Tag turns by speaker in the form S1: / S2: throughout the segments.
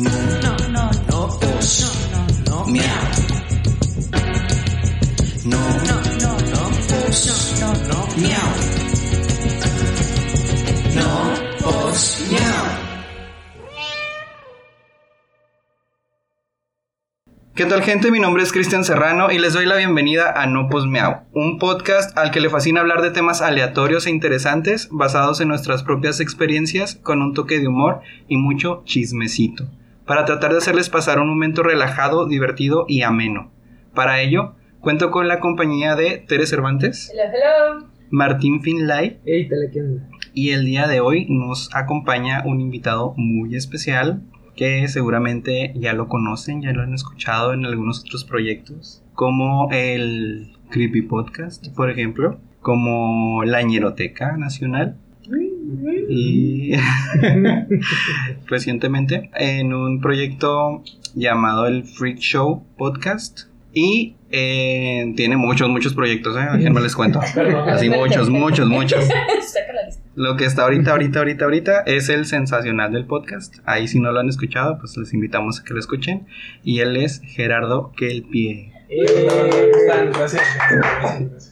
S1: No, no, no, no, os, no, no, miau. No, no, no, no, no, no, miau. No, os, miau.
S2: ¿Qué tal gente? Mi nombre es Cristian Serrano y les doy la bienvenida a No Posmeao, un podcast al que le fascina hablar de temas aleatorios e interesantes basados en nuestras propias experiencias con un toque de humor y mucho chismecito, para tratar de hacerles pasar un momento relajado, divertido y ameno. Para ello, cuento con la compañía de Tere Cervantes,
S3: Hello, hello.
S2: Martín Finlay
S4: Ey, tele, ¿qué onda?
S2: y el día de hoy nos acompaña un invitado muy especial que seguramente ya lo conocen, ya lo han escuchado en algunos otros proyectos, como el Creepy Podcast, por ejemplo, como la Ñeroteca Nacional y recientemente en un proyecto llamado el Freak Show Podcast y eh, tiene muchos, muchos proyectos, ¿eh? Déjenme les cuento. Así muchos, muchos, muchos. Lo que está ahorita, ahorita, ahorita, ahorita es el sensacional del podcast. Ahí si no lo han escuchado, pues les invitamos a que lo escuchen. Y él es Gerardo Kelpie.
S4: Eh,
S5: gracias, gracias.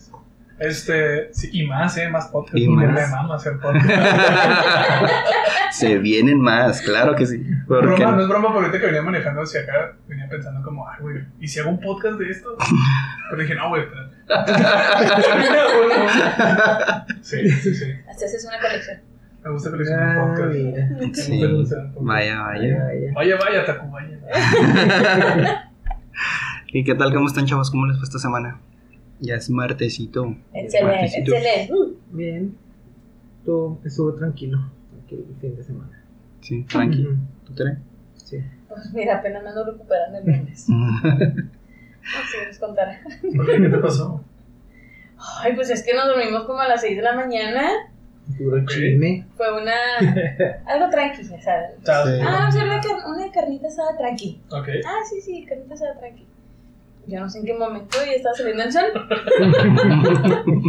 S5: Este, sí, y más, ¿eh? Más podcast.
S2: Y más.
S5: me mama hacer podcast.
S2: Se vienen más, claro que sí. ¿Por qué
S5: broma, no
S2: no?
S5: es broma, porque ahorita que venía manejando hacia acá, venía pensando como, ay, güey, ¿y si hago un podcast de esto? Pero dije, no, güey, espérate. sí, sí, sí.
S3: Así haces una colección.
S5: Me gusta coleccionar
S4: Ah,
S5: podcast.
S4: mira.
S5: Me gusta
S2: Sí.
S5: podcast.
S2: Vaya, vaya.
S4: Vaya.
S5: Vaya, vaya, Tacubaya.
S2: ¿Y qué tal? ¿Cómo están, chavos? ¿Cómo les fue esta semana? Ya es martesito.
S3: Excelente,
S2: Martesito.
S3: excelente. Uh,
S4: Bien. Estuvo, estuvo tranquilo. Tranquilo el fin de semana.
S2: Sí, tranqui.
S4: Ujú.
S2: ¿Tú, Tere?
S4: Sí.
S3: Pues mira, apenas me ando recuperando el lunes. Así les contaré.
S5: ¿Por qué? ¿Qué te pasó?
S3: Ay, pues es que nos dormimos como a las 6 de la mañana.
S4: Puro chisme.
S3: Fue una. algo tranqui, sabes.
S2: Sí.
S3: Ah, vamos a hacer una, car- una carnita asada tranqui.
S5: Ok.
S3: Ah, sí, sí, carnita asada tranqui. Yo no sé en qué momento ya estaba saliendo el sol.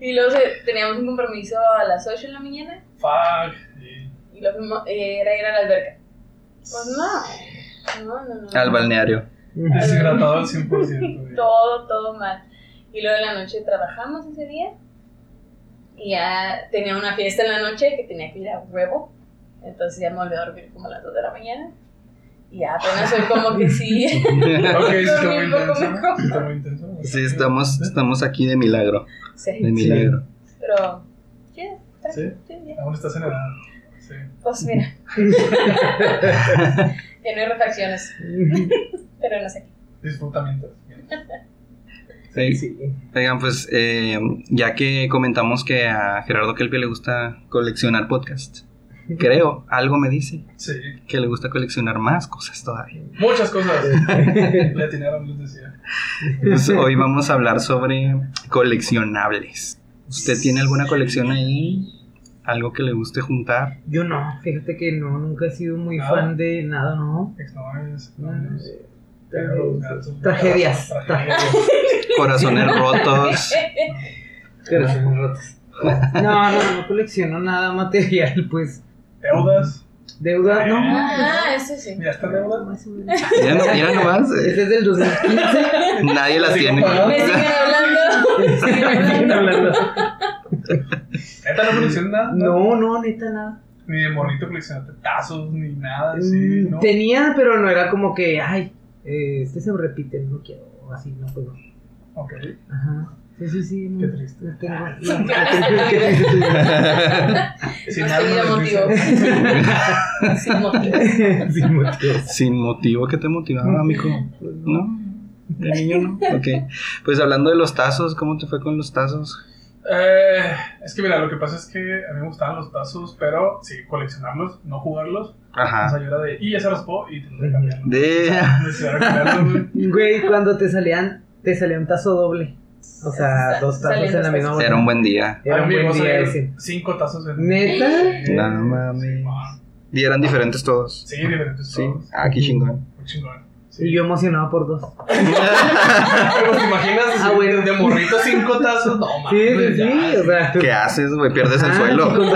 S3: y luego se- teníamos un compromiso a las 8 de la mañana.
S5: Fuck.
S3: Y lo fuimos, eh, era ir a la alberca. Pues no. No, no, no.
S2: Al balneario.
S5: Deshidratado al 100%. güey.
S3: Todo, todo mal. Y luego en la noche trabajamos ese día. Y ya tenía una fiesta en la noche que tenía que ir a huevo. Entonces ya me volví a dormir como a las 2 de la mañana. Y ya apenas soy como que sí.
S5: Ok, sí está muy intenso. Sí está muy intenso.
S2: Sí, estamos, estamos aquí de milagro.
S3: Sí,
S2: De milagro.
S3: pero. Sí, está
S5: Sí.
S3: sí, bien.
S5: Aún estás en edad. Sí.
S3: Pues mira. ya no hay refacciones. Pero no sé.
S5: Disfrutamientos.
S2: Sí.
S4: Sí.
S2: Oigan, pues eh, ya que comentamos que a Gerardo Kelpie le gusta coleccionar podcasts, creo, algo me dice
S5: Sí.
S2: que le gusta coleccionar más cosas todavía.
S5: Muchas cosas. Le atinaron, les decía.
S2: Pues hoy vamos a hablar sobre coleccionables. ¿Usted tiene alguna colección ahí? ¿Algo que le guste juntar?
S4: Yo no, fíjate que no, nunca he sido muy
S5: ¿Nada?
S4: fan de nada, ¿no.
S5: Novios,
S4: eh. Tragedias.
S2: Corazones rotos.
S4: Corazones rotos. No, no, no colecciono nada material, pues.
S5: Deudas.
S4: Deuda, no.
S3: Ah, eso sí.
S5: ¿Ya está deuda?
S4: Más.
S2: Mira, no- mira nomás, eh,
S4: Ese es del 2015.
S2: nadie las tiene.
S3: Me siguen hablando. Me siguen hablando.
S5: ¿Neta no coleccionas nada?
S4: No, no, neta nada.
S5: Ni de morrito coleccionaste tazos, ni nada así,
S4: Mm,
S5: ¿no?
S4: Tenía, pero no era como que, ay, eh, este se repite, no quiero, así, no, no.
S5: Ok.
S4: Ajá. Sí, sí,
S5: Qué triste.
S4: tengo-.
S5: Sin
S3: motivo. Sin motivo.
S4: Sin motivo.
S2: Sin motivo que te motivaba, amigo. ¿No? De niño no. Ok. Pues hablando de los tazos, ¿cómo te fue con los tazos?
S5: Eh, es que mira, lo que pasa es que a mí me gustaban los tazos, pero sí, coleccionarlos, no jugarlos. O sea,
S2: Ajá.
S5: yo era de, y ya se raspó y tengo que cambiarlo.
S2: De...
S5: Cambiarlo, güey.
S4: Güey, cuando te salían, te salía un tazo doble. O sea, dos tazos en la misma bolsa.
S2: Era un buen día.
S4: Era un buen día ese.
S5: Cinco tazos en
S4: ¿Neta?
S5: Sí.
S2: No mames. Y eran diferentes todos.
S5: Sí, diferentes
S2: Sí.
S5: todos.
S2: Ah, qué chingón.
S5: Chingón.
S4: Y yo emocionado por dos.
S5: Pero te imaginas
S4: Ah, bueno.
S5: de morrito cinco tazos, no
S4: Sí,
S5: mames.
S4: sí, sí, o sea.
S2: ¿Qué haces, güey? Pierdes el
S4: Ah,
S2: suelo.
S4: con-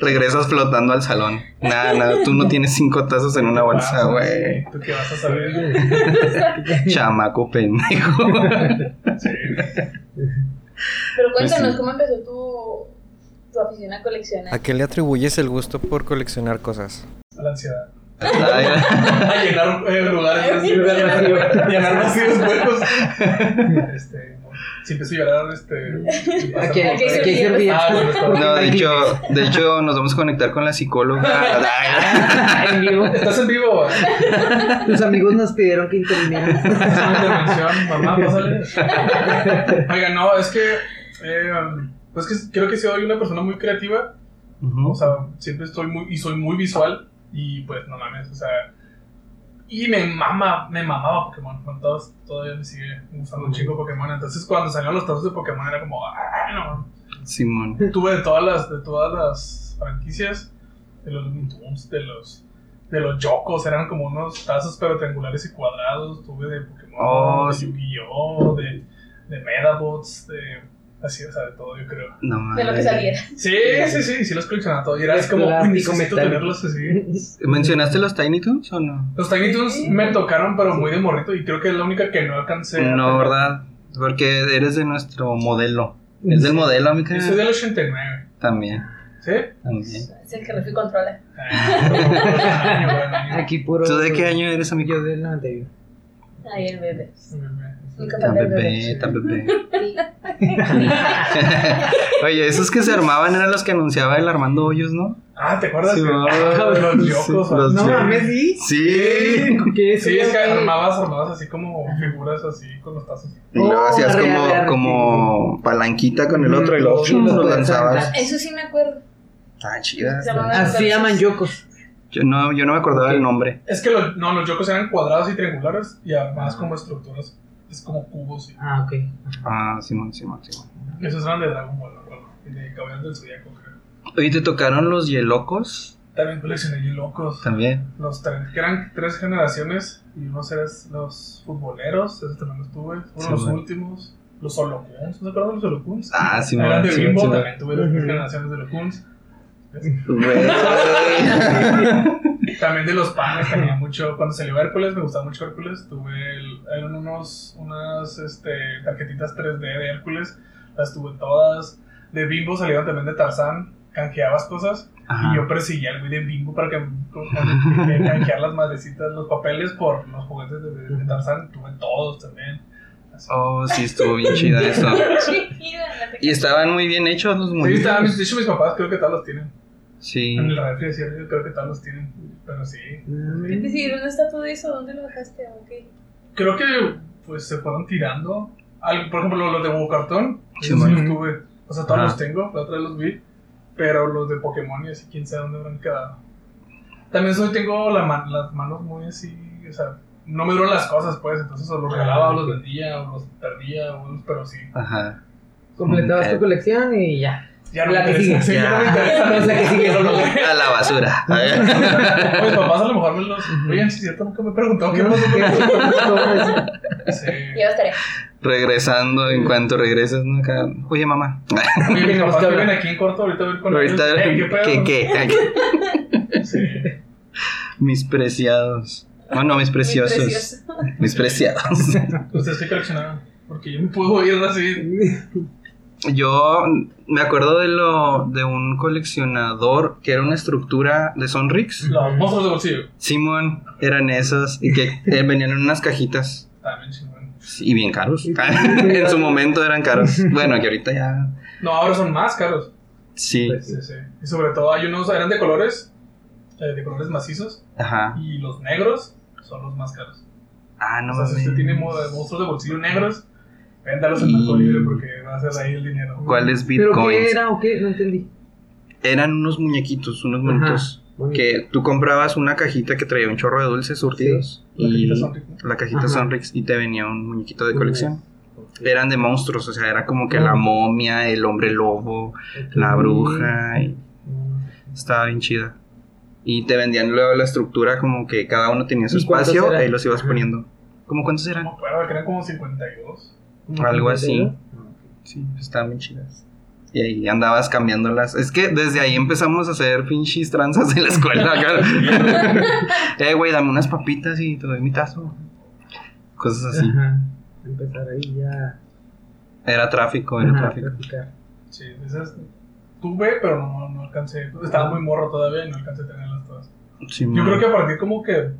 S2: Regresas flotando al salón. Nada, nada, tú no tienes cinco tazos en una bolsa, güey.
S5: ¿Tú qué vas a saber?
S2: Chamaco pendejo.
S5: Sí.
S3: Pero
S2: Pues
S3: cuéntanos,
S2: sí.
S3: ¿cómo empezó tu, tu afición a coleccionar?
S6: ¿A qué le atribuyes el gusto por coleccionar cosas?
S5: A la ansiedad. A llenar eh, lugares. Llenar vacíos huecos. Este. Si empiezo a llorar, este.
S4: Aquí hay
S3: Aquí.
S5: Ah, bien.
S2: No, de hecho, de hecho, nos vamos a conectar con la psicóloga.
S4: En vivo.
S5: ¿Estás en vivo?
S4: Tus amigos nos pidieron que intervinieran.
S5: Es una intervención, mamá, pásale. Oiga, no, es que. eh, pues que creo que soy una persona muy creativa. O sea, siempre estoy muy. Y soy muy visual. Y pues, no mames, o sea. Y me mama, me mamaba Pokémon. Bueno, todos, todavía me sigue gustando un chingo Pokémon. Entonces, cuando salieron los tazos de Pokémon, era como. "Ah, no".
S2: Simón.
S5: Tuve de todas las, de todas las franquicias. De los Looney de los. De los Yokos, eran como unos tazos pero triangulares y cuadrados. Tuve de Pokémon,
S2: Oh,
S5: de
S2: sí.
S5: Yu-Gi-Oh!, de, de Medabots, de. Así, o sea, de todo, yo creo.
S2: No
S3: De lo que saliera.
S5: Sí, sí, sí, sí los coleccionaba todo. Y era así como,
S4: Plástico,
S5: "Uy, necesito
S4: metal".
S5: tenerlos así.
S2: ¿Mencionaste los Tiny Toons o no?
S5: Los Tiny Toons me tocaron, pero muy de morrito. Y creo que es la única que no alcancé.
S2: No. ¿verdad? Porque eres de nuestro modelo. Es del modelo, amiga.
S5: Yo soy del 89.
S2: También,
S5: ¿Sí?
S2: también.
S3: Es el que Refi controla.
S5: Ah.
S4: Aquí puro.
S2: ¿Tú de qué año eres, amigo?
S4: Yo del 91.
S3: Ahí el bebé. Nunca
S2: Tan bebé, tan bebé. Oye, esos que se armaban eran los que anunciaba el Armando Hoyos, ¿no?
S5: Ah, ¿te acuerdas?
S2: Sí,
S5: que-
S2: va.
S5: los yocos.
S2: Sí, los
S4: No
S2: yocos.
S4: mames, sí.
S2: Sí.
S4: ¿Qué
S5: Sí, es que armabas, armabas así como figuras así con los tazos.
S2: Y luego
S4: Oh,
S2: hacías como, como palanquita con el otro y luego
S4: Sí, los
S2: lanzabas.
S3: Eso sí me acuerdo.
S2: Ah, chida.
S3: Se llamaban
S4: Así llaman yokos.
S2: Yo no, yo no me acordaba
S4: Ok.
S2: el nombre.
S5: Es que los, no, los yocos eran cuadrados y triangulares y además como estructuras. Es como cubos. y-
S4: Ah, ok.
S2: Ah, Simón, Simón, Simón.
S5: Esos eran de Dragon Ball, de Caballeros del Zodiaco, creo.
S2: Oye, ¿te tocaron los Yelocos?
S5: También coleccioné locos.
S2: También.
S5: Los tres, que eran tres generaciones y unos eran los futboleros, esos también los tuve. Fueron
S2: Sí,
S5: los
S2: bueno.
S5: últimos. Los Holocuns, ¿no te acuerdas de los Holocuns?
S2: Ah, Simón.
S5: eran de Bimbo, también tuve las tres generaciones de Holocuns. También de los panes tenía mucho. Cuando salió Hércules, me gustaba mucho Hércules. Tuve el- eran unos, unas este, tarjetitas 3D de Hércules. Las tuve todas. De Bimbo salieron también de Tarzán. Canjeabas cosas.
S2: Ajá.
S5: Y yo perseguía al güey de Bimbo para que, canjear las madrecitas, los papeles por los juguetes de, de- de Tarzán. Tuve todos también.
S2: Oh, sí, estuvo bien chida eso. Y estaban muy bien hechos los
S5: Sí,
S2: muñecos.
S5: estaban- de hecho, mis papás creo que todos los tienen.
S2: Sí.
S5: En el refri, sí, yo creo que todos los tienen. Pero sí.
S3: Creo que sí, ¿dónde está todo eso? ¿Dónde lo dejaste? ¿O qué?
S5: creo que pues se fueron tirando. Al- por ejemplo, los de Hugo Cartón,
S2: Sí,
S5: esos los tuve. O sea, todos
S2: Ajá.
S5: los tengo, la otra vez los vi. Pero los de Pokémon y así, quién sabe dónde habrán quedado. También soy, tengo la man- las manos muy así, o sea, no me duran las cosas, pues. Entonces, o los regalaba, o los vendía, o los perdía, o los- pero sí.
S2: Ajá.
S4: Completabas
S2: Ok.
S4: tu colección y ya.
S5: Ya no
S4: La que sigue.
S5: Sí, ya no me interesa.
S4: Es la que sigue.
S2: A la basura.
S5: Mis papás a lo mejor me los. Oigan, si cierto, nunca me preguntó qué
S4: No,
S5: pasó con eso. Sí.
S3: Ya estaré.
S2: Regresando, en cuanto regreses, ¿no? Acá, Oye, mamá.
S5: Oye, mis papás viven aquí en corto, ahorita voy a con
S2: Ahorita,
S5: ellos. Ey, ¿qué?
S2: ¿qué, qué?
S5: Sí.
S2: Mis preciados. Bueno, mis preciosos.
S3: Precioso.
S2: Mis preciados.
S5: ¿Ustedes qué coleccionaban? Porque yo me puedo ir así.
S2: Yo me acuerdo de lo de un coleccionador que era una estructura de Sonrix.
S5: Los monstruos de bolsillo.
S2: Simón, eran esos y que eh, venían en unas cajitas
S5: También.
S2: Sí, y bien caros. en su momento eran caros. Bueno, que ahorita ya
S5: No, ahora son más caros.
S2: sí.
S5: Sí, sí. Y sobre todo hay unos, eran de colores, eh, de colores macizos.
S2: Ajá.
S5: Y los negros son los más caros.
S2: Ah, no
S5: o sea, si usted tiene mo- monstruos de bolsillo negros, véndalos en
S2: Y-
S5: Mercado Libre porque va a ser ahí el dinero.
S2: ¿Cuáles
S4: ¿Pero qué
S2: bitcoins?
S4: era o qué? No entendí.
S2: Eran unos muñequitos, unos.
S4: Bonito.
S2: Que tú comprabas una cajita que traía un chorro de dulces surtidos.
S5: La
S2: y
S5: cajita Sonrix, ¿no?
S2: la cajita. Sonrix y te venía un muñequito de colección. Eran de monstruos, o sea, era como que
S4: Ah.
S2: la momia, el hombre lobo, la bruja. Y
S4: Mm.
S2: estaba bien chida. Y te vendían luego la estructura como que cada uno tenía su
S4: ¿Y
S2: espacio,
S4: eran?
S2: ahí los ibas
S4: Ajá.
S2: poniendo. ¿Cómo cuántos
S5: No
S2: eran?
S5: me acuerdo, que eran como 52.
S2: Algo así. Sí, estaban bien chidas. Y ahí andabas cambiándolas. Es que desde ahí empezamos a hacer pinches tranzas en la escuela. eh, güey, dame unas papitas y te doy mi tazo. Cosas así.
S4: Ajá. Empezar ahí ya.
S2: Era tráfico, era
S4: Ajá,
S2: tráfico.
S4: practicar.
S5: Sí, esas tuve, pero no, no alcancé. Estaba muy morro todavía y no alcancé a tenerlas todas.
S2: Sí,
S5: Yo
S2: man.
S5: creo que a partir como que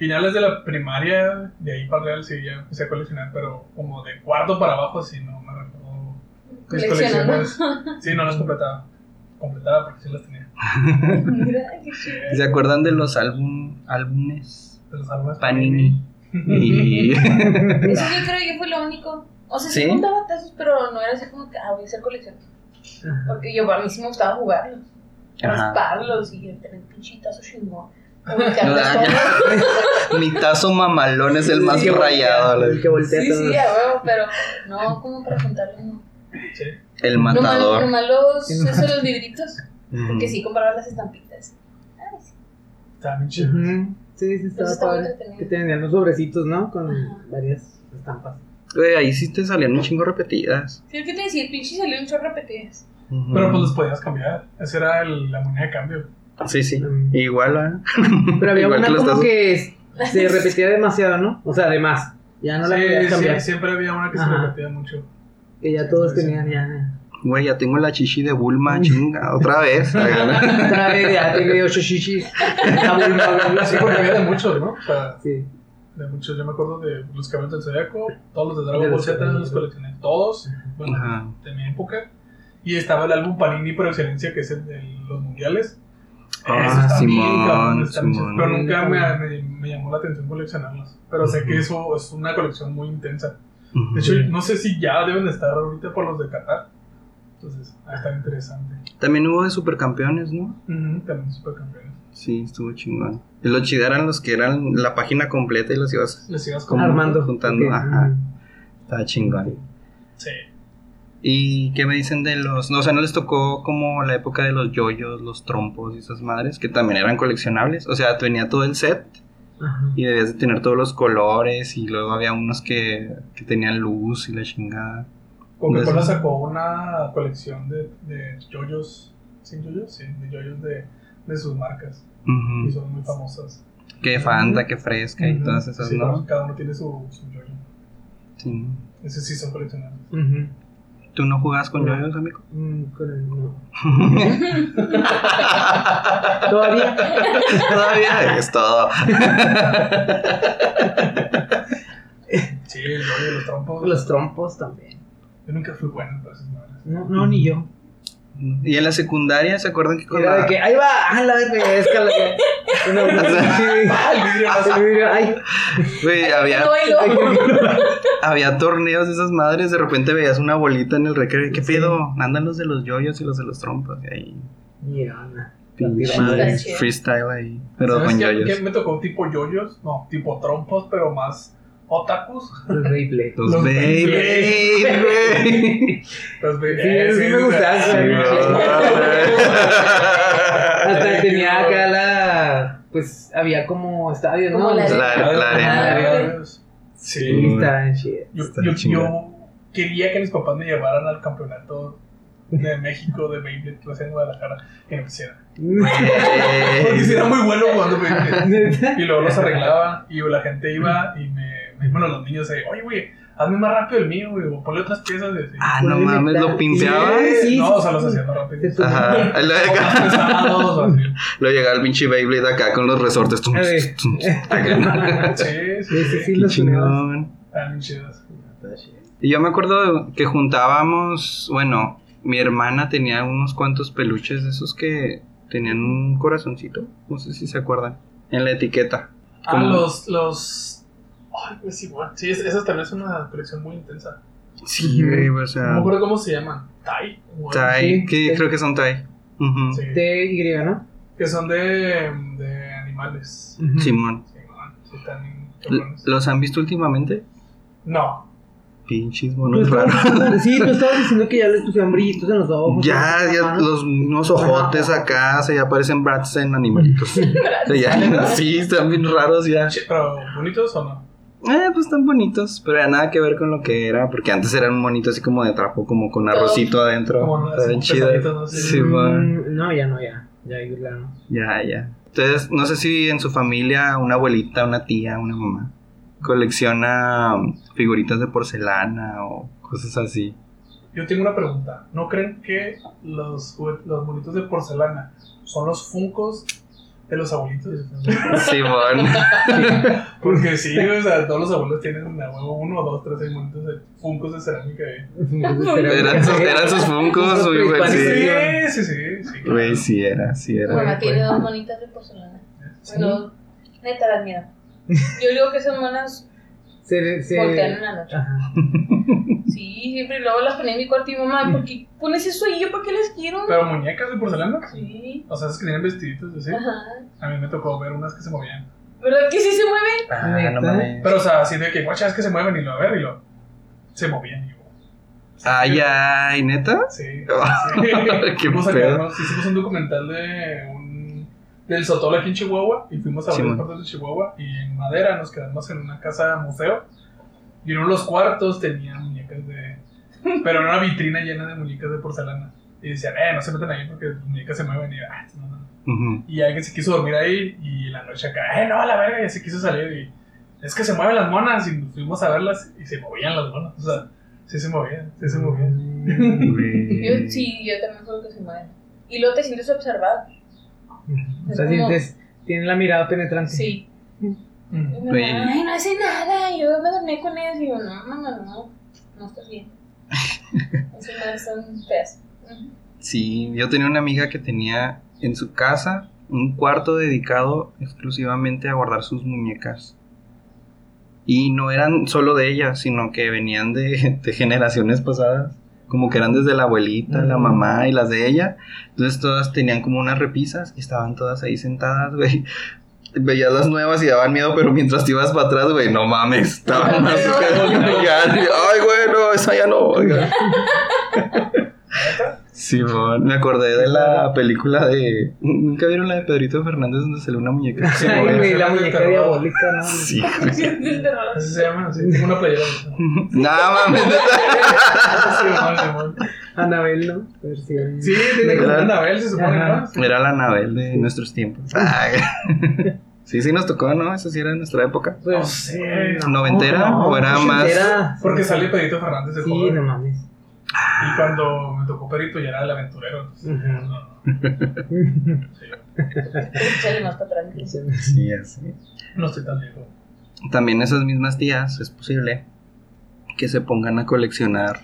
S5: finales de la primaria, de ahí para real, sí, ya empecé a coleccionar, pero como de cuarto para abajo, sí, no me recuerdo. Mis colecciones, sí, no las completaba. Completaba porque sí las tenía.
S3: Mira, qué chido.
S2: ¿Se acuerdan de los álbum, álbumes
S5: De los álbumes
S2: Panini? Y...
S3: Eso yo creo que fue lo único. O sea, sí,
S2: ¿Sí?
S3: juntaba tazos, pero no era así como que, ah, voy a hacer colección.
S4: Ajá.
S3: Porque yo, para mí sí me gustaba jugarlos. Rasparlos y tener pinche tazo chingón.
S2: Mi tazo mamalón es el más
S4: que
S2: rayado.
S4: voltea,
S2: la-
S4: el que voltea
S3: Sí,
S4: todo.
S3: sí, a huevo, pero no como para juntarlos, no.
S5: Sí.
S2: El matador.
S3: nomás los, esos los libritos. Porque sí, compraba las estampitas. Sí.
S5: Estaba bien chido.
S4: Sí, sí, estaba
S3: Eso
S4: padre. Que tenían los sobrecitos, ¿no? Con
S3: Ajá.
S4: varias estampas.
S2: Güey, ahí sí te salían un chingo repetidas.
S3: Sí, ¿qué te decía? El pinche salió un chorro repetidas.
S2: Ujú.
S5: Pero pues los podías cambiar. Esa era el- la moneda de cambio.
S2: Sí, sí.
S4: Mm.
S2: Igual, ¿eh?
S4: Pero había
S2: Igual
S4: una
S2: que
S4: como
S2: tazos.
S4: que se repetía demasiado, ¿no? O sea, de más. Ya no la
S5: Sí,
S4: podías
S5: sí,
S4: cambiar.
S5: siempre había una que se
S4: Ajá.
S5: repetía mucho.
S4: Que ya todos tenían ya.
S2: Güey, ya tengo la chichi de Bulma, chinga, otra vez.
S4: Otra vez ya tiene ocho mal,
S5: Sí, porque había de muchos, ¿no? O sea,
S4: Sí.
S5: de muchos. Yo me acuerdo de los caballos del Zodiaco, todos los de Dragon Ball Z
S4: Caballeros.
S5: los coleccioné. Todos, bueno,
S2: Ajá.
S5: de mi época. Y estaba el álbum Panini por excelencia, que es el de los mundiales.
S2: Ah, Simón,
S5: cabrón,
S2: Simón.
S5: Pero nunca me, me- me llamó la atención coleccionarlos. Pero sé que eso es una colección muy intensa. De hecho, no sé si ya deben de estar ahorita por los de Qatar. Entonces, va a estar interesante.
S2: También hubo de supercampeones, ¿no?
S5: Ujú, También supercampeones.
S2: Sí, estuvo chingón. Y lo chido eran los que eran la página completa y los ibas
S5: Les sigas
S2: Como.
S4: Armando.
S2: juntando, ajá. Estaba chingón.
S5: Sí.
S2: ¿Y qué me dicen de los.? No, o sea, ¿no les tocó como la época de los yoyos, los trompos y esas madres? Que también eran coleccionables. O sea, venía todo el set
S4: Ajá.
S2: y debías de tener todos los colores. Y luego había unos que, que tenían luz y la chingada.
S5: Coca-Cola sacó una colección de, de yoyos. ¿Sí, yoyos? Sí, de yoyos de, de sus marcas. Y son muy famosas.
S2: Que Fanta, que fresca y todas esas,
S5: Sí,
S2: ¿no?
S5: Cada uno tiene su, su yoyo.
S2: Sí.
S5: Ese sí son coleccionables.
S4: Ujú.
S2: ¿Tú no jugabas con
S4: No.
S2: yoyos, amigo?
S4: Mm, con el no. Todavía.
S2: Todavía es todo.
S5: Sí, el yoyo, los trompos.
S4: Los trompos también.
S5: Yo nunca fui bueno para esas madres.
S4: No, no, ni yo.
S2: Y en la secundaria, ¿se acuerdan que
S4: Era
S2: la-
S4: de que, ahí va, ah, la pesca, la Una, una, sí.
S5: El vidrio más.
S4: El vidrio, ay.
S2: Güey, había, había torneos de esas madres, de repente veías una bolita en el recreo ¿qué
S4: Sí.
S2: pedo? Andan los de los yoyos y los de los trompas. Y ahí,
S4: Mira, una.
S2: pinche
S3: Está chido.
S2: freestyle ahí, pero
S5: ¿Sabes
S2: con yoyos.
S5: qué me tocó tipo yoyos? No, tipo trompos, pero más otakus.
S4: El Beyblade.
S2: Los
S5: Los
S2: Beyblade.
S5: Los ve-
S4: Sí, sí me gustaba,
S5: sí,
S4: güey.
S5: güey.
S4: Hasta tenía acá la. Pues había como estadios, ¿no?
S3: La-
S2: arena.
S4: Sí,
S5: Sí.
S4: está chido.
S5: Yo, quería que mis papás me llevaran al campeonato de México de Beyblade que lo hacía en Guadalajara. Que no quisiera. Porque sí era muy bueno jugando Beyblade. Y luego los arreglaba y la gente iba y me, me bueno, los niños ahí, oye, güey, hazme más rápido el mío, güey, o ponle otras piezas. Y así.
S2: Ah, no mames, lo pimpeaba.
S4: Sí, sí,
S5: no,
S4: sí,
S5: o sea, los
S4: sí.
S5: hacía más rápido.
S2: Ajá. Lo llegaba el pinche Beyblade acá con los resortes. Tum, tum, acá.
S5: Sí,
S4: Sí,
S5: sí,
S4: sí, los
S2: chingón. Y yo me acuerdo que juntábamos, bueno, mi hermana tenía unos cuantos peluches de esos que tenían un corazoncito, no sé si se acuerdan, en la etiqueta.
S5: Ah, los, los... Ay, pues igual. Sí, es- esas también es una colección muy intensa.
S2: Sí, güey, o
S5: No me
S2: sea,
S5: acuerdo cómo se llaman. Tai.
S2: Tai,
S4: Sí,
S2: que
S4: sí.
S2: creo que son Tai. Ujú.
S5: así. Sí.
S4: TY, ¿no?
S5: Que son de, de animales.
S2: Simón.
S5: Sí, sí, están cabrones.
S2: ¿Los han visto últimamente?
S5: No.
S2: Pinches monos
S4: estabas
S2: raros.
S4: diciendo- Sí, tú estabas diciendo que ya les pusieron brillitos en los ojos.
S2: Ya, ya, los unos ojotes acá, o sea, ya parecen brats en animalitos. O sea, ya, sí, están bien raros ya.
S5: Pero, ¿bonitos o no?
S2: Eh, pues están bonitos, pero ya nada que ver con lo que era, porque antes eran un monito así como de trapo, como con arrocito adentro.
S5: Como
S2: Está bien
S5: así
S2: chido.
S5: ¿no? Sí.
S4: Mm, no, ya no, ya. Ya hay.
S2: Ya, ya. Entonces, no sé si en su familia una abuelita, una tía, una mamá colecciona um, figuritas de porcelana o cosas así.
S5: Yo tengo una pregunta. ¿No creen que los, los monitos de porcelana son los funcos de los abuelitos?
S2: Simón.
S5: Porque sí, o sea, todos los abuelos tienen a huevo uno, dos, tres seis monitos de funcos de cerámica. ahí.
S2: eran, sus, eran sus funcos, güey, sí.
S5: Sí, sí, sí. sí claro.
S2: Güey, sí era, sí era.
S3: mamá tiene dos monitas de porcelana. Bueno, neta dan miedo. Yo digo que son monas
S4: Se, se...
S3: voltean en la noche.
S4: Ajá.
S3: Sí, siempre y luego las ponía en mi cuarto y mamá, ¿por qué pones eso ahí? ¿Yo para qué las quiero?
S5: Pero muñecas de porcelana.
S3: Sí.
S5: O sea, esas que tienen vestiditos así.
S3: Ajá.
S5: A mí me tocó ver unas que se movían.
S3: ¿Verdad que sí se mueven?
S2: Ah, no mames.
S5: Pero, o sea, así de que, guacha, es que se mueven y lo a ver y lo. Se movían y yo.
S2: Ay, ay, neta.
S5: Sí.
S2: Qué pedo.
S5: hicimos un documental de un, del Sotol aquí en Chihuahua y fuimos a
S2: Sí,
S5: varias
S2: man.
S5: partes de Chihuahua y en Madera nos quedamos en una casa museo y en uno de los cuartos tenía muñecas de... pero en una vitrina llena de muñecas de porcelana y decían, eh, no se meten ahí porque las muñecas se mueven y "Ah, no, no".
S2: Ujú.
S5: Y alguien se quiso dormir ahí y la noche acá, eh, no, a la verga, y se quiso salir y es que se mueven las monas y nos fuimos a verlas y se movían las monas, o sea, sí se movían, sí se movían.
S2: Güey.
S3: Yo sí, yo también creo que se mueven. Y luego te sientes observado.
S4: O sea, sientes, tienen la mirada penetrante.
S3: Sí.
S5: Mm.
S3: Ay, no hace nada. Yo me dormí con ellas y yo, no, mamá, no. No estás bien. Madres son feas.
S2: Sí, yo tenía una amiga que tenía en su casa un cuarto dedicado exclusivamente a guardar sus muñecas. Y no eran solo de ella, sino que venían de, de generaciones pasadas. Como que eran desde la abuelita, la mamá y las de ella. Entonces todas tenían como unas repisas y estaban todas ahí sentadas, güey. Veías las nuevas y daban miedo, pero mientras te ibas para atrás, güey, no mames. Estaban ya, Ay, güey, no, esa ya no. oiga. Simón, me acordé de la película de. ¿Nunca vieron la de Pedrito Fernández donde salió una muñeca
S4: güey, la muñeca diabólica, ¿no?
S2: Sí, güey.
S5: Se llama, así. Una playera.
S2: No mames.
S5: Simón, Simón.
S4: Anabel, ¿no? Versión.
S5: Sí, tiene
S2: ¿Verdad?
S5: una Anabel, se supone,
S4: Ajá.
S5: ¿no?
S2: Era la Anabel de nuestros tiempos. Ay. Sí, sí nos tocó, ¿no? Eso sí era de nuestra época.
S4: Pues,
S5: No sé.
S4: no,
S2: ¿Noventera o era más-
S4: ochentera.
S5: Porque sale Pedrito Fernández de
S4: Sí,
S5: joven.
S4: no mames.
S5: Y cuando me tocó Pedrito ya era el aventurero. entonces,
S4: Ujú.
S5: no, no. Sí,
S3: Échale más para atrás.
S2: Sí, así.
S5: no estoy tan viejo.
S2: También esas mismas tías, es posible que se pongan a coleccionar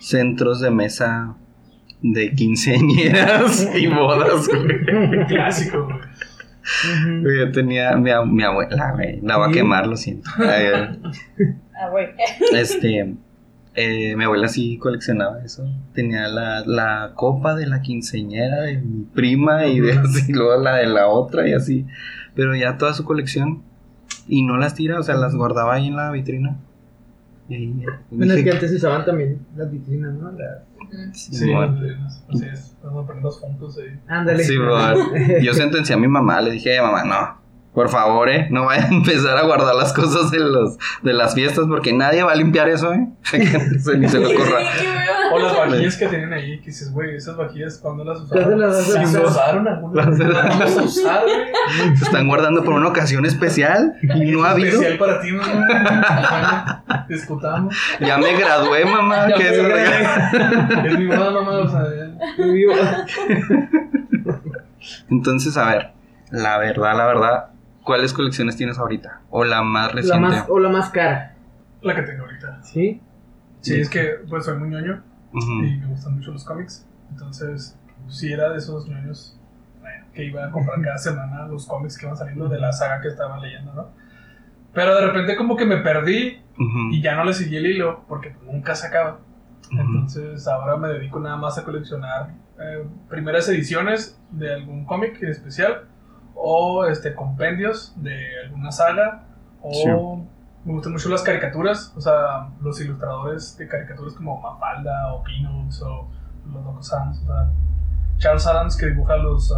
S2: centros de mesa de quinceañeras y bodas, güey.
S5: Clásico, güey.
S2: Yo tenía mi, ab- mi abuela, güey. La va a quemar, lo siento.
S3: Ah, güey.
S2: Este, eh, mi abuela sí coleccionaba eso. Tenía la, la copa de la quinceñera de mi prima y de así, luego la de la otra y así. Pero ya toda su colección y no las tira, o sea, las guardaba ahí en la vitrina. Ahí,
S4: Bueno, es que antes se usaban también las vitrinas, ¿no? Las-
S2: sí,
S5: Sí,
S2: bueno.
S5: así es. Vamos a poner los puntos ahí.
S4: Ándale.
S2: Sí, bueno. Yo sentencié a mi mamá, le dije, mamá, no, por favor, eh, no vaya a empezar a guardar las cosas de los de las fiestas porque nadie va a limpiar eso, eh. Se- Ni se le ocurra.
S3: Sí, qué hueva.
S5: O las vajillas que tienen ahí, que dices, güey, esas vajillas, ¿cuándo las
S4: ¿Cuándo
S5: usaron?
S4: las
S5: se
S4: usar?
S5: usaron algunas. Las vamos a usar, güey.
S2: Se están guardando por una ocasión especial y no ha habido.
S5: Especial para ti, mamá. Discutamos.
S2: Ya me gradué, mamá.
S5: Ya
S2: que
S5: me
S2: es
S5: gradué. Es mi mamá, mamá, o sea.
S2: Entonces, a ver, la verdad, la verdad, ¿cuáles colecciones tienes ahorita? O la más
S4: La
S2: reciente.
S4: más, o la más cara.
S5: La que tengo ahorita.
S4: ¿Sí?
S5: Sí, es que pues soy muy ñoño
S2: Ujú.
S5: y me gustan mucho los cómics. Entonces, sí era de esos ñoños bueno, que iba a comprar cada semana los cómics que iban saliendo de la saga que estaba leyendo, ¿no? Pero de repente como que me perdí
S2: Ujú.
S5: y ya no le seguí el hilo porque pues, nunca se acaba.
S2: Ujú.
S5: Entonces ahora me dedico nada más a coleccionar eh, primeras ediciones de algún cómic en especial o este, compendios de alguna saga o
S2: Sí.
S5: me gustan mucho las caricaturas, o sea, los ilustradores de caricaturas como Mafalda o Peanuts o los Locos Adams, o sea, Charles Adams que dibuja los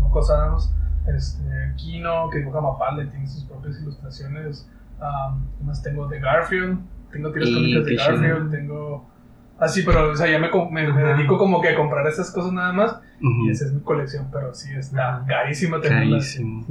S5: Locos Adams, este, Kino que dibuja Mafalda y tiene sus propias ilustraciones, Um, ¿Qué más tengo? De Garfield. Tengo tiras cómicas de. Garfield. Tengo. Ah, sí, pero o sea, ya me, me, me dedico como que a comprar esas cosas nada más.
S2: Ujú.
S5: Y esa es mi colección, pero sí está
S4: Ajá.
S5: carísima.
S2: Carísimo.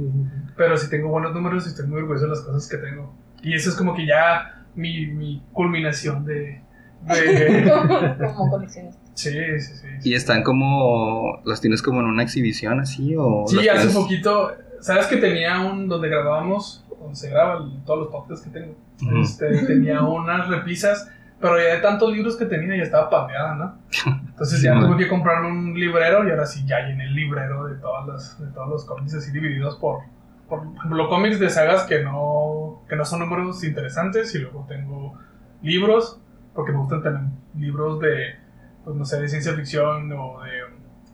S5: Pero sí tengo buenos números y estoy muy orgulloso de las cosas que tengo. Y eso es como que ya mi, mi culminación de. de
S3: como coleccionista.
S5: sí, sí, sí. sí.
S2: Y están como. ¿Los tienes como en una exhibición así? O
S5: Sí, hace
S2: tienes-
S5: poquito, ¿sabes que tenía un, donde grabábamos, donde se graban todos los podcasts que tengo? Este, tenía unas repisas, pero ya de tantos libros que tenía ya estaba pandeada, ¿no? Entonces
S2: Sí,
S5: ya
S2: man.
S5: tuve que comprar un librero y ahora sí ya llené el librero de, todas las, de todos los cómics así divididos por, por ejemplo, cómics de sagas que no, que no son números interesantes y luego tengo libros, porque me gustan también libros de, pues no sé, de ciencia ficción o de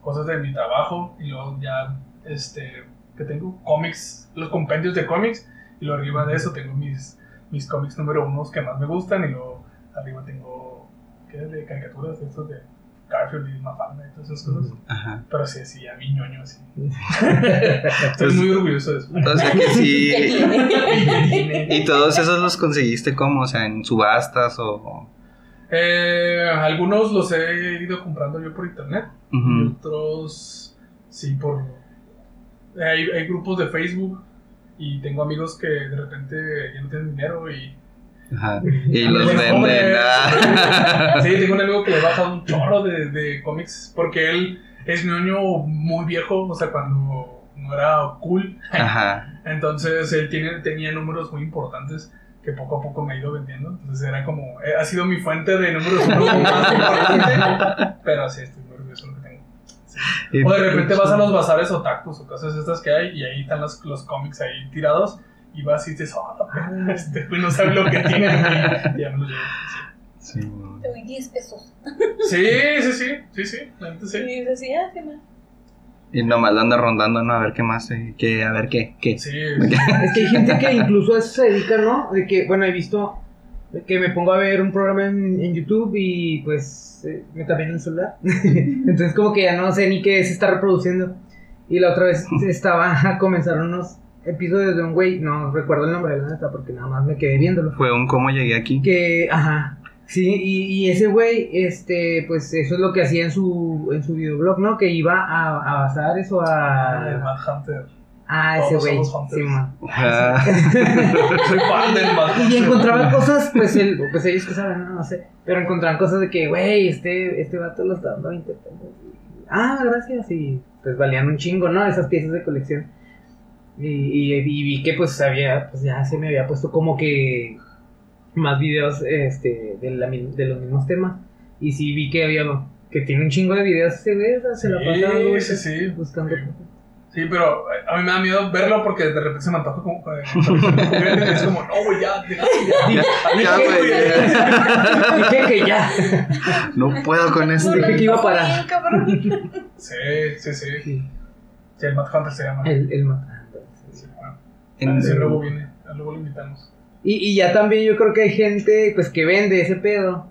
S5: cosas de mi trabajo y luego ya, este, que tengo cómics, los compendios de cómics y luego arriba de eso tengo mis, mis cómics número unos que más me gustan y luego arriba tengo, ¿qué? De caricaturas, de estos de Garfield y Mafalda y todas esas cosas.
S2: Ajá.
S5: Pero sí, sí, a mi ñoño, sí. Estoy muy orgulloso de eso.
S2: O sea que sí.
S5: Y-
S2: ¿Y todos esos los conseguiste como? O sea, en subastas o.
S5: Eh, algunos los he ido comprando yo por internet. Y
S2: Ujú.
S5: otros, sí, por. Hay, hay grupos de Facebook y tengo amigos que de repente ya no tienen dinero y.
S2: Ajá. Y los venden. ah.
S5: Sí, tengo un amigo que le baja un chorro de, de cómics porque él es ñoño muy viejo, o sea, cuando no era cool.
S2: Ajá.
S5: Entonces él tiene, tenía números muy importantes que poco a poco me ha ido vendiendo. Entonces era como, eh, ha sido mi fuente de números más importante. Pero sí, estoy muy orgulloso de lo que tengo.
S2: Y-
S5: O de repente vas a los bazares otakus o cosas estas que hay y ahí están los, los cómics ahí tirados y vas y dices, oh, la pena, este güey no sabe lo que tiene. Ya me los llevo.
S2: Sí.
S3: Te doy 10 pesos.
S5: Sí, sí, sí, sí, sí, sí.
S3: Y dices, sí, ah, qué mal.
S2: Y nomás anda rondando, ¿no? A ver qué más. eh, que, a ver qué. qué.
S5: Sí,
S4: Es que hay gente que incluso a eso se dedica, ¿no? De que, bueno, he visto que me pongo a ver un programa en, en YouTube y pues eh, me también en el celular. Entonces como que ya no sé ni qué se está reproduciendo. Y la otra vez estaba a comenzar unos episodios de un güey, no recuerdo el nombre de la neta porque nada más me quedé viéndolo.
S2: Fue un cómo llegué aquí.
S4: Que, ajá, sí, y, y ese güey, este, pues eso es lo que hacía en su, en su videoblog, ¿no? Que iba a, a basar eso
S5: el
S4: a...
S5: Mad Hunter.
S4: Ah, ese güey, sí, man.
S2: Ah,
S5: Soy fan del Mad
S4: Y encontraban cosas, pues, el, pues ellos que saben, no, no sé, pero encontraban cosas de que, güey, este, este vato lo está dando a 20 pesos. Ah, gracias, y pues valían un chingo, ¿no? Esas piezas de colección. Y, y, y vi que pues había, pues ya se me había puesto como que más videos este, de, la mi- de los mismos temas. Y sí vi que había, que tiene un chingo de videos ese güey, se la
S5: Sí,
S4: pasa vueltas
S5: sí, sí.
S4: buscando
S5: Sí. Sí, pero a mí me da miedo verlo porque de repente se me antoja como. eh, es como, no, güey, ya, ya,
S2: ya, ya, güey.
S4: Dije que ya.
S2: No puedo con esto.
S4: Dije que iba a parar.
S5: Sí, sí, sí.
S4: Sí,
S5: Sí, el Mad Hunter se llama.
S4: el, el matando.
S5: Sí,
S2: En-
S5: Sí, luego viene, luego lo invitamos.
S4: Y, y ya también yo creo que hay gente pues que vende ese pedo.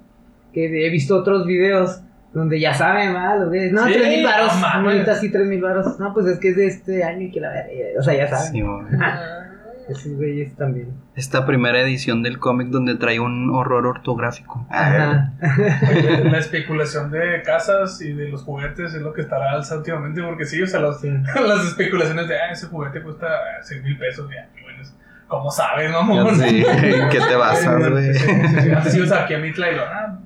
S4: Que he visto otros videos donde ya saben. Los güeyes, No, tres mil varos.
S5: no mames.
S4: No, ahorita sí, tres mil varos. No, pues es que es de este año y que la. O sea, ya saben.
S2: Sí.
S3: Ah.
S4: Esos güeyes también.
S2: Esta primera edición del cómic donde trae un horror ortográfico.
S4: Ajá.
S5: Oye, La especulación de casas y de los juguetes es lo que estará alza últimamente porque sí, o sea, los-
S4: Sí.
S5: las especulaciones de, ah, ese juguete cuesta 6 mil pesos. Ya, y bueno, es- ¿cómo sabes, mamón?
S2: ¿en qué te basas, güey?
S5: Sí, sí, sí, sí. Antes ibas aquí a Mitla y lo, ah,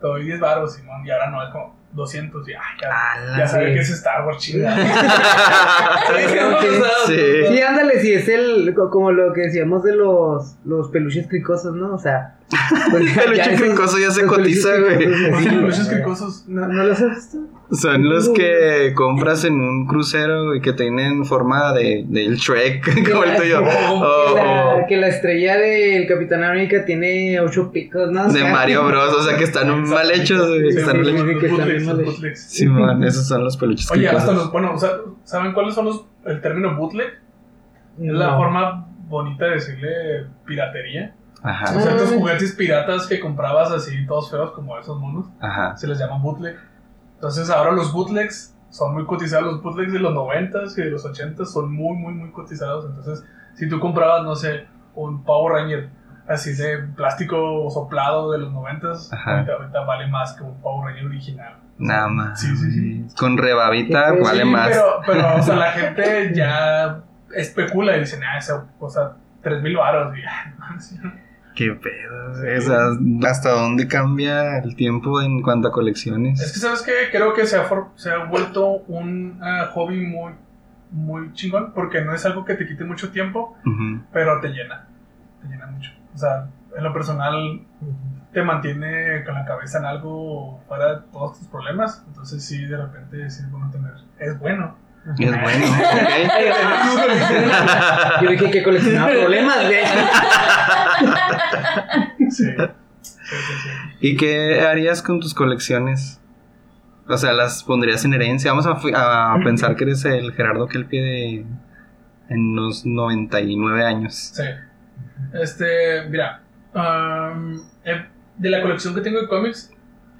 S5: te doy 10 baros, Simón, y ahora no, es como 200 y, ah, ya, ya sabe
S4: sí.
S5: que es Star Wars, chingada.
S2: Sí.
S4: Sí, ándale, si es el, co- como lo que decíamos de los, los peluches cricosos, ¿no? O sea, pues, ya-
S2: Peluche
S4: ya
S2: cricoso ya se cotiza, güey.
S5: Los
S4: sí.
S5: peluches cricosos.
S4: ¿No, ¿No los has visto?
S2: Son los que compras en un crucero y que tienen forma de del Shrek, como el tuyo. O,
S4: que, la,
S2: o
S4: que la estrella del Capitán América tiene ocho picos, ¿no? O
S2: de
S4: sea,
S2: Mario Bros. O sea que están mal hechos.
S5: Sí,
S2: Están mal hechos.
S4: sí, que
S2: man, esos son los peluches
S5: Oye, hasta los, bueno, o sea, ¿saben cuáles son los, el término bootleg? Es la
S4: No.
S5: forma bonita de decirle piratería. O
S2: Ajá,
S5: sea, estos
S4: Ah.
S5: juguetes piratas que comprabas así, todos feos como esos monos,
S2: ajá.
S5: se les llama bootleg. Entonces ahora los bootlegs son muy cotizados. Los bootlegs de los 90s y de los 80s son muy, muy, muy cotizados. Entonces, si tú comprabas, no sé, un Power Ranger así de plástico soplado de los noventas,
S2: Ajá.
S5: ahorita, ahorita vale más que un Power Ranger original.
S2: Nada más.
S5: Sí, sí, sí.
S2: Con rebabita
S4: Sí,
S2: vale
S5: Sí,
S2: más.
S5: Pero, pero, o sea, la gente ya especula y dice, ah, esa cosa, 3 mil baros. Y, ah, no, sí.
S2: Qué pedo. O sea, ¿hasta dónde cambia el tiempo en cuanto a colecciones?
S5: Es que, ¿sabes qué? Creo que se ha, for- se ha vuelto un ah, hobby muy, muy chingón porque no es algo que te quite mucho tiempo, pero te llena. Te llena mucho. O sea, en lo personal te mantiene con la cabeza en algo fuera de todos tus problemas. Entonces, sí, de repente sí es bueno tener. Es bueno.
S2: Es bueno, ok.
S4: Yo dije que coleccionaba problemas, güey.
S5: Sí.
S2: ¿Y qué harías con tus colecciones? O sea, las pondrías en herencia. Vamos a, a pensar que eres el Gerardo Kelpie de en los 99 años.
S5: Sí. Este, mira, he- de la colección que tengo de cómics,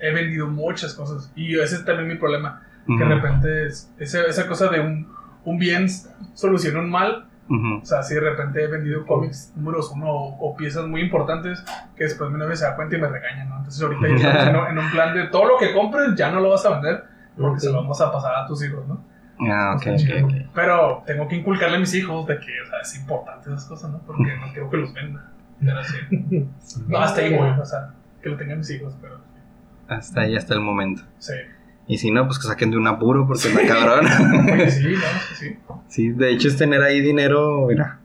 S5: he vendido muchas cosas. Y ese es también mi problema. Que de repente es, esa, esa cosa de un, un bien soluciona un mal.
S2: ujú.
S5: O sea, si de repente he vendido cómics números uno o, o piezas muy importantes que después mi novia se da cuenta y me regaña, ¿no? Entonces ahorita ya estamos en, un- en un plan de todo lo que compres ya no lo vas a vender porque
S4: Ok.
S5: se lo vamos a pasar a tus hijos, ¿no?
S2: Ah, ok, ok, ok.
S5: Pero tengo que inculcarle a mis hijos de que, o sea, es importante esas cosas, ¿no? Porque no quiero que los venda. Pero sí. No, hasta ahí voy, o sea, que lo tengan mis hijos, pero
S2: Hasta ahí, hasta el momento.
S5: sí.
S2: Y si no, pues que saquen de un apuro porque está cabrón.
S5: Oye, sí, que sí.
S2: sí, de hecho es tener ahí dinero, mira,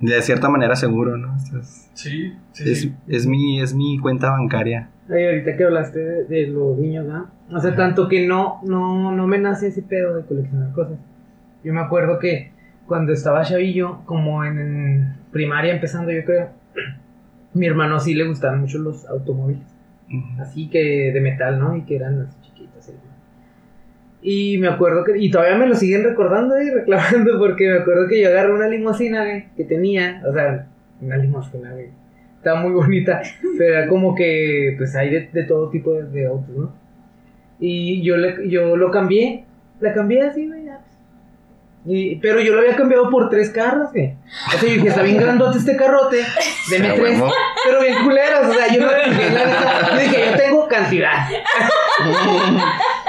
S2: de cierta manera seguro, ¿no? Es,
S5: Sí, sí,
S2: es,
S5: sí.
S2: es mi, es mi cuenta bancaria.
S4: Ay, ahorita que hablaste de, de los niños, ¿no? O sea, tanto que no, no, no me nace ese pedo de coleccionar cosas. Yo me acuerdo que cuando estaba chavillo, como en, en primaria empezando, yo creo, mi hermano sí le gustaban mucho los automóviles. Así que de metal, ¿no? Y que eran así. ¿sí? Y me acuerdo que, y todavía me lo siguen recordando y reclamando porque me acuerdo que yo agarré una limusina, güey, que tenía, o sea, una limusina, güey. Estaba muy bonita, pero era como que, pues hay de, de todo tipo de, de autos, ¿no? Y yo, le, yo lo cambié, la cambié así, güey, pues. Y, pero yo lo había cambiado por tres carros, güey. O sea, yo dije, está bien grandote este carrote, deme
S2: A
S4: tres, pero bien culeros, o sea, yo no yo dije, yo tengo cantidad.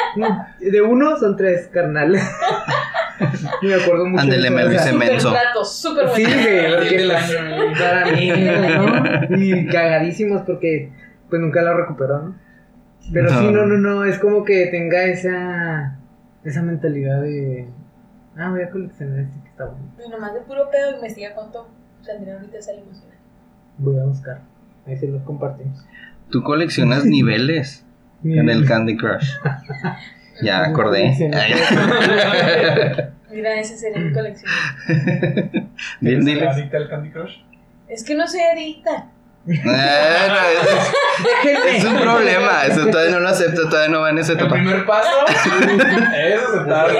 S4: De uno son tres, carnal. Me acuerdo mucho.
S2: Ándele, me
S3: Super
S2: menso.
S3: súper
S4: Sí, güey, para mí, ¿no? Y cagadísimos porque pues nunca lo recuperó, ¿no? Pero sí,
S2: No.
S4: no, no, es como que tenga esa esa mentalidad de ah, voy a coleccionar este que está bueno.
S3: Y nomás de puro pedo investiga cuánto saldría ahorita esa limusina.
S4: Voy a buscar. Ahí se los compartimos.
S2: Tú coleccionas niveles en el Candy Crush. Ya acordé.
S3: Mira, esa sería mi colección.
S2: Dile-
S5: ¿Eres
S2: diles.
S5: adicta al Candy Crush?
S3: Es que no soy adicta.
S2: No, es, es un problema. Eso todavía no lo acepto. Todavía no va en esa
S5: El
S2: etapa.
S5: primer paso es aceptarlo.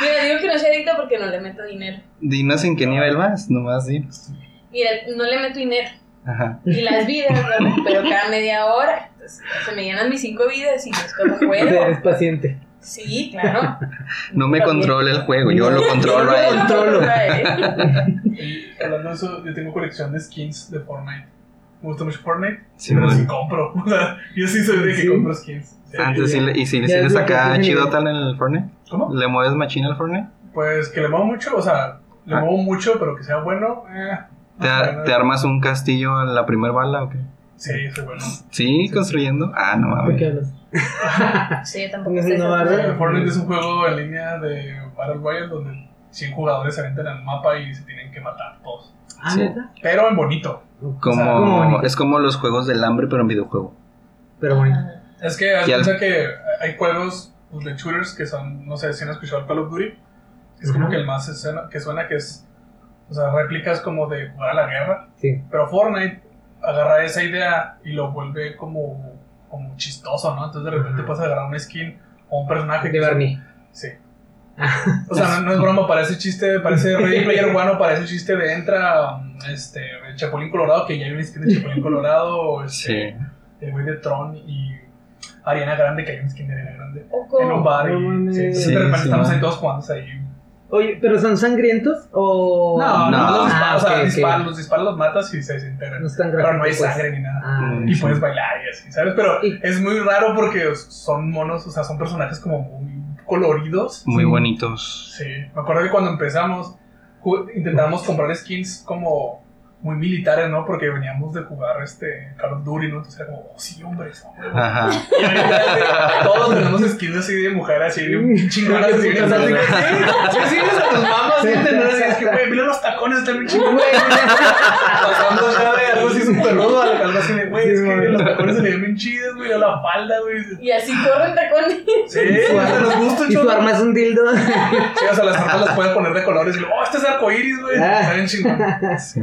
S3: Mira, digo que no soy adicta porque no le meto dinero.
S2: Dinos en qué nivel vas. Nomás dinos.
S3: Mira, no le meto dinero.
S2: Ajá.
S3: Y las vidas, ¿no? pero cada media hora. Entonces, se me llenan mis cinco vidas y es como
S4: O sea,
S3: juego.
S4: eres paciente.
S3: Sí, claro.
S2: No me
S3: También.
S2: controla el juego. Yo lo controlo a él.
S4: Controlo.
S5: Y hablando de eso, yo tengo colección de skins de Fortnite. Me gusta mucho Fortnite,
S2: Sí,
S5: pero
S2: bueno.
S5: sí compro. O sea, yo sí soy de que
S4: Sí.
S5: compro skins. Sí.
S2: Antes sí le, y si, le
S4: es
S2: saca chido tal en el Fortnite.
S5: ¿Cómo?
S2: ¿Le mueves machina al Fortnite?
S5: Pues que le muevo mucho, o sea, le
S2: Ah.
S5: muevo mucho, pero que sea bueno. Eh,
S2: ¿Te, ar- te armas un castillo en la primer bala o qué?
S5: Sí, soy bueno.
S2: ¿Sí? ¿Construyendo? Ah, no
S4: ¿Por qué
S2: mames.
S4: hablas?
S3: Sí, yo tampoco
S4: No,
S3: sé
S4: no,
S3: cosas.
S5: Fortnite es un juego en línea de Battle Royale donde 100 jugadores se aventan al mapa y se tienen que matar todos.
S4: Ah,
S2: Sí.
S5: Pero en bonito.
S2: Como,
S5: O sea,
S4: como bonito.
S2: es como los juegos del hambre, pero en videojuego.
S4: Pero bueno.
S3: Ah,
S5: Es que
S2: al-
S5: hay juegos pues, de shooters que son, no sé si han escuchado el Call of Duty, es como que el más se suena, que suena que es, o sea, réplicas como de jugar a la guerra,
S4: Sí.
S5: pero Fortnite agarra esa idea y lo vuelve como, como chistoso, ¿no? Entonces de repente puedes agarrar un skin o un personaje
S4: De
S5: que
S4: Barney.
S5: Sí. O sea, no, no es broma, parece chiste, parece Ready Player One parece chiste de entra um, este, el Chapulín Colorado, que ya hay un skin de Chapulín Colorado, este,
S2: Sí.
S5: el güey de Tron y Ariana Grande, que hay un skin de Ariana Grande en un bar. Y, sí, entonces
S2: Sí,
S5: de repente
S2: sí,
S5: estamos ahí todos jugando ahí
S4: Oye, ¿pero son sangrientos o...?
S5: No, no,
S2: No.
S5: los disparos,
S4: Ah,
S5: o sea, disparos, los disparos los matas y se desintegran.
S4: No están
S5: pero no hay
S4: pues.
S5: sangre ni nada.
S4: Ah,
S5: y
S2: sí.
S5: puedes bailar y así, ¿sabes? Pero
S4: Y-
S5: es muy raro porque son monos, o sea, son personajes como muy coloridos.
S2: Muy
S4: Sí.
S2: bonitos.
S5: Sí, me acuerdo que cuando empezamos intentábamos comprar skins como muy militares, ¿no? Porque veníamos de jugar este Call of Duty, ¿no? Entonces era como, oh, sí, hombre, eso, güey.
S2: Ajá.
S5: Y ahorita, todos tenemos skins así de mujer, así de chingonas, así así Sí, sí, sí, a los mamas,
S4: Sí.
S5: es que, güey, mira los tacones, están bien chingones. Pasando ya de algo así súper rudo, a algo así de, güey, es
S4: Sí,
S5: que los tacones se le ven bien chidos, güey, a la falda, güey.
S3: Y así corren tacones.
S5: Sí, hasta nos gusta,
S4: Y tu arma es un dildo.
S5: Sí, o sea, las armas las puedes poner de colores y oh, este es arcoíris, güey.
S4: Ah.
S5: Está bien chingón. Sí,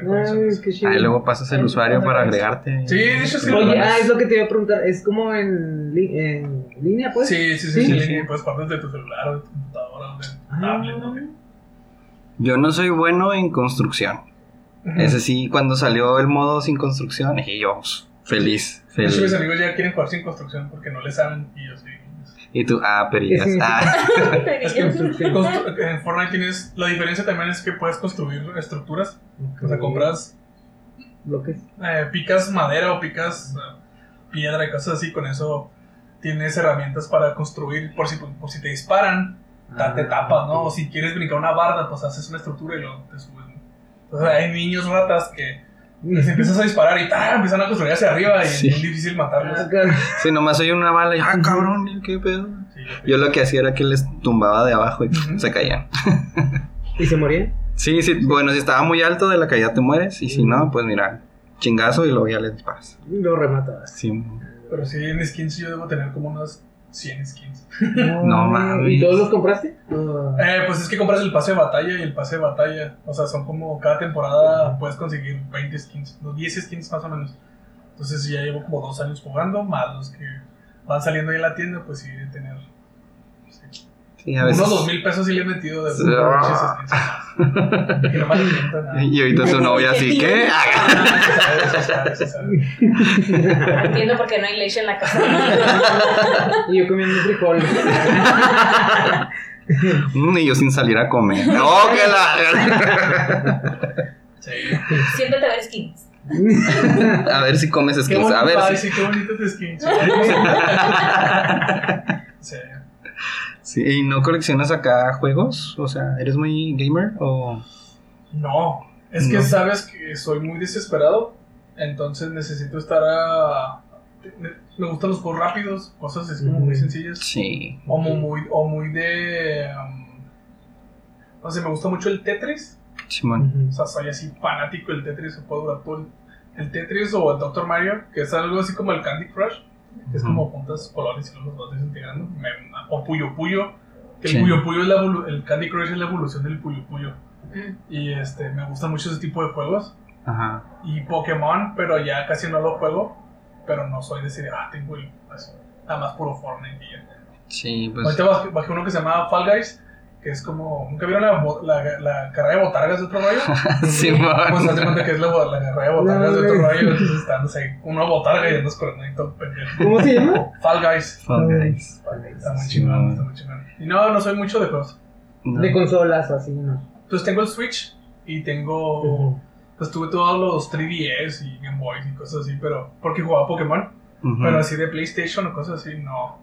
S4: chido.
S2: Ahí luego pasas el usuario para agregarte.
S5: Sí, de hecho sí.
S4: Oye, ah, es lo que te iba a preguntar. ¿Es como en, li- en línea, pues?
S5: Sí, sí, sí,
S4: Sí.
S5: sí, sí, Puedes jugar desde tu celular o de tu computadora o de
S4: Ah.
S5: tablet, ¿no?
S2: Yo no soy bueno en construcción. Ese sí, cuando salió el modo sin construcción, dije yo, pues, feliz,
S5: De hecho, mis
S2: feliz.
S5: amigos ya quieren jugar sin construcción porque no le saben y yo sí.
S2: Y tú, ah, perillas.
S4: ¿Qué
S2: Ah,
S5: Es que en Fortnite tienes. La diferencia también es que puedes construir estructuras. O sea, compras.
S4: Bloques.
S5: eh, picas madera o picas eh, piedra y cosas así. Con eso tienes herramientas para construir. Por si, por si te disparan, te
S4: Ah,
S5: tapas, ¿no? O si quieres brincar una barda, pues haces una estructura y luego te subes. ¿no? Entonces hay niños ratas que les empiezas a disparar y ¡tá! empiezan a construir hacia arriba y
S2: Sí.
S5: es difícil matarlos.
S4: Ah,
S2: si nomás soy una bala y, ah, cabrón, ¿qué pedo?
S5: Sí,
S2: Yo lo que hacía era que les tumbaba de abajo y se caían.
S4: ¿Y se morían?
S2: Sí, sí, bueno, si estaba muy alto de la caída te mueres y si no, pues mira, chingazo y luego ya le disparas.
S4: Lo rematabas.
S2: Sí.
S5: Pero sí, en skins yo debo tener como unas 100 skins.
S2: No mames.
S4: ¿Y todos los compraste? Ah.
S5: Eh, pues es que compras el pase de batalla y el pase de batalla. O sea, son como cada temporada puedes conseguir 20 skins, no, 10 skins más o menos. Entonces ya llevo como dos años jugando, más los que van saliendo ahí en la tienda, pues sí, de tener sí,
S2: Sí, a veces.
S5: unos dos mil pesos sí le he metido de skins. Que no nada.
S2: Y ahorita tu novia así.
S5: Ah, sabe.
S3: Entiendo por qué no hay leche en la casa.
S4: Y yo comiendo frijoles.
S2: Mm, y yo sin salir a comer. ¡Oh, que la!
S5: Sí.
S3: Siempre te ves skins.
S2: A ver si comes
S5: Qué
S2: skins.
S5: bonito,
S2: A ver
S5: ay,
S2: si.
S5: sí, qué bonito tu skin. Sí.
S2: Sí, ¿Y no coleccionas acá juegos? O sea, ¿eres muy gamer? O.
S5: No, es que
S2: No.
S5: sabes que soy muy desesperado, entonces necesito estar a... Me gustan los juegos rápidos, cosas así como muy sencillas.
S2: Sí.
S5: O mu- muy, o muy de... um, no sé, me gusta mucho el Tetris.
S2: Simón.
S5: O sea, soy así fanático del Tetris, se puede durar todo el, el Tetris o el Dr. Mario, que es algo así como el Candy Crush, que es como juntas colores y luego los vas desintegrando. Me- o Puyo Puyo, que el
S2: Sí.
S5: Puyo Puyo es la el Candy Crush es la evolución del Puyo Puyo.
S3: Mm.
S5: Y este, me gusta mucho ese tipo de juegos.
S2: Ajá.
S5: Y Pokémon, pero ya casi no lo juego. Pero no soy de decir, ah, tengo el. así, nada más puro Fortnite y ya.
S2: Sí, pues.
S5: Ahorita bajé, bajé uno que se llama Fall Guys, que es como. ¿Nunca vieron la, bo- la, la carrera de botargas de otro rollo? Pues
S2: Simón.
S5: haz de cuenta que es la, carrera de botargas
S4: No,
S5: de otro rollo. Entonces están, no sé, una botarga y andas corriendo todo pendejo.
S4: ¿Cómo se llama?
S5: Fall Guys.
S2: Fall Guys.
S5: Está muy chingón, está muy chingón. Y no, no soy mucho de juegos.
S2: No.
S4: De consolas o así, ¿no?
S5: Entonces tengo el Switch y tengo. Pues tuve todos los 3DS y Game Boys y cosas así, pero. Porque jugaba Pokémon.
S2: Ujú.
S5: Pero así de PlayStation o cosas así, no.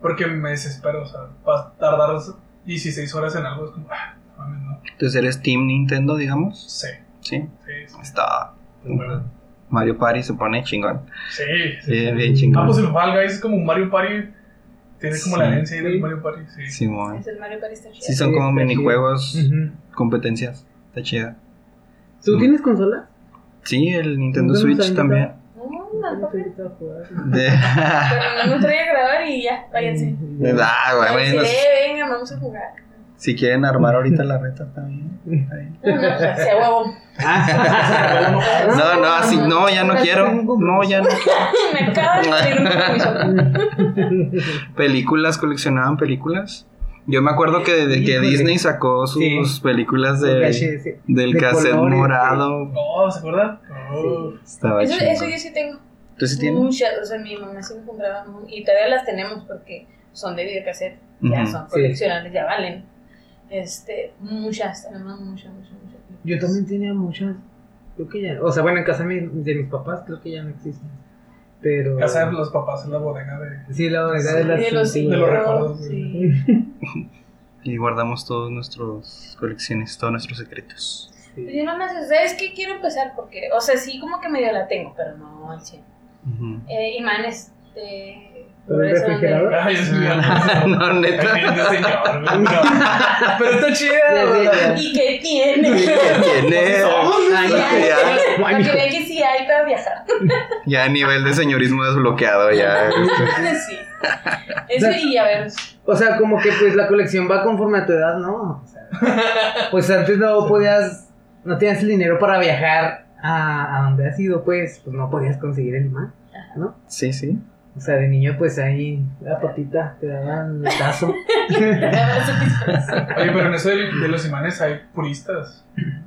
S5: Porque me desespero, o sea, para tardar 16 horas en algo es como. Ah, no.
S2: Entonces eres Team Nintendo, digamos.
S5: Sí,
S2: Sí.
S5: sí, sí.
S2: Está.
S5: Bueno,
S2: Mario Party se pone chingón.
S5: sí, sí.
S2: Bien, bien
S5: Ah,
S2: chingón.
S5: pues el Fall Guys es como un Mario Party. Tiene como la
S2: Sí.
S5: herencia ahí del
S4: Sí.
S5: Mario Party, sí.
S2: Simón.
S3: Es el Mario Party está chido.
S2: Sí, son
S4: Sí,
S2: como minijuegos, competencias. Está chida.
S4: ¿Tú
S2: Mm.
S4: tienes consola?
S2: Sí, el Nintendo
S4: ¿Nunca nos
S2: Switch también. De...
S3: Pero no me traía a grabar y ya, váyanse.
S2: ah, güey, bueno,
S3: sí, venga, vamos a jugar.
S2: si quieren armar ahorita la reta también. está bien.
S3: No, no, o sea, sea huevo.
S2: No, no, así, no, ya no quiero. No, ya no.
S3: Me acaba de pedir un permiso.
S2: Películas, coleccionaban películas. Yo me acuerdo que, de, que. Disney sacó sus
S4: Sí.
S2: películas
S4: De VHS.
S2: del
S4: De
S2: cassette
S4: colores,
S2: morado.
S5: Oh, ¿se acuerdan? Oh.
S2: Estaba
S3: Eso, eso yo sí tengo.
S2: ¿Tú sí tienes?
S3: Muchas, o sea, mi mamá sí me compraba y todavía las tenemos porque son de videocassette, ya
S2: Ujú.
S3: son
S4: Sí.
S3: coleccionables, ya valen. Este, muchas, tenemos muchas, muchas, muchas.
S4: Yo también tenía muchas. Creo que ya. O sea, bueno, en casa de, mi- de mis papás creo que ya no existen. Pero.
S5: Casa de los papás es la bodega de.
S4: Sí, la verdad de las.
S3: de los
S5: de los recuerdos,
S3: sí.
S2: Y guardamos todas nuestras colecciones, todos nuestros secretos.
S3: Pues yo nomás, ¿sabes qué? Quiero empezar porque, o sea, sí como que medio la tengo, pero no al 100.
S2: Ujú.
S3: Eh, imanes de...
S2: No, neta.
S5: Pero, está chida.
S3: ¿Y qué tiene? Ya,
S2: ya,
S3: Para que vean que sí hay para viajar.
S2: ya a nivel de señorismo desbloqueado, ya. este.
S3: sí. Eso y a ver,
S4: O sea, como que pues la colección va conforme a tu edad, ¿no? O sea, pues antes no podías, no tenías el dinero para viajar a, a donde has ido, pues, pues no podías conseguir el imán, ¿no?
S2: Sí, sí.
S4: O sea, de niño pues ahí la patita te daban el tazo.
S5: Oye, pero en eso de, de los imanes hay puristas.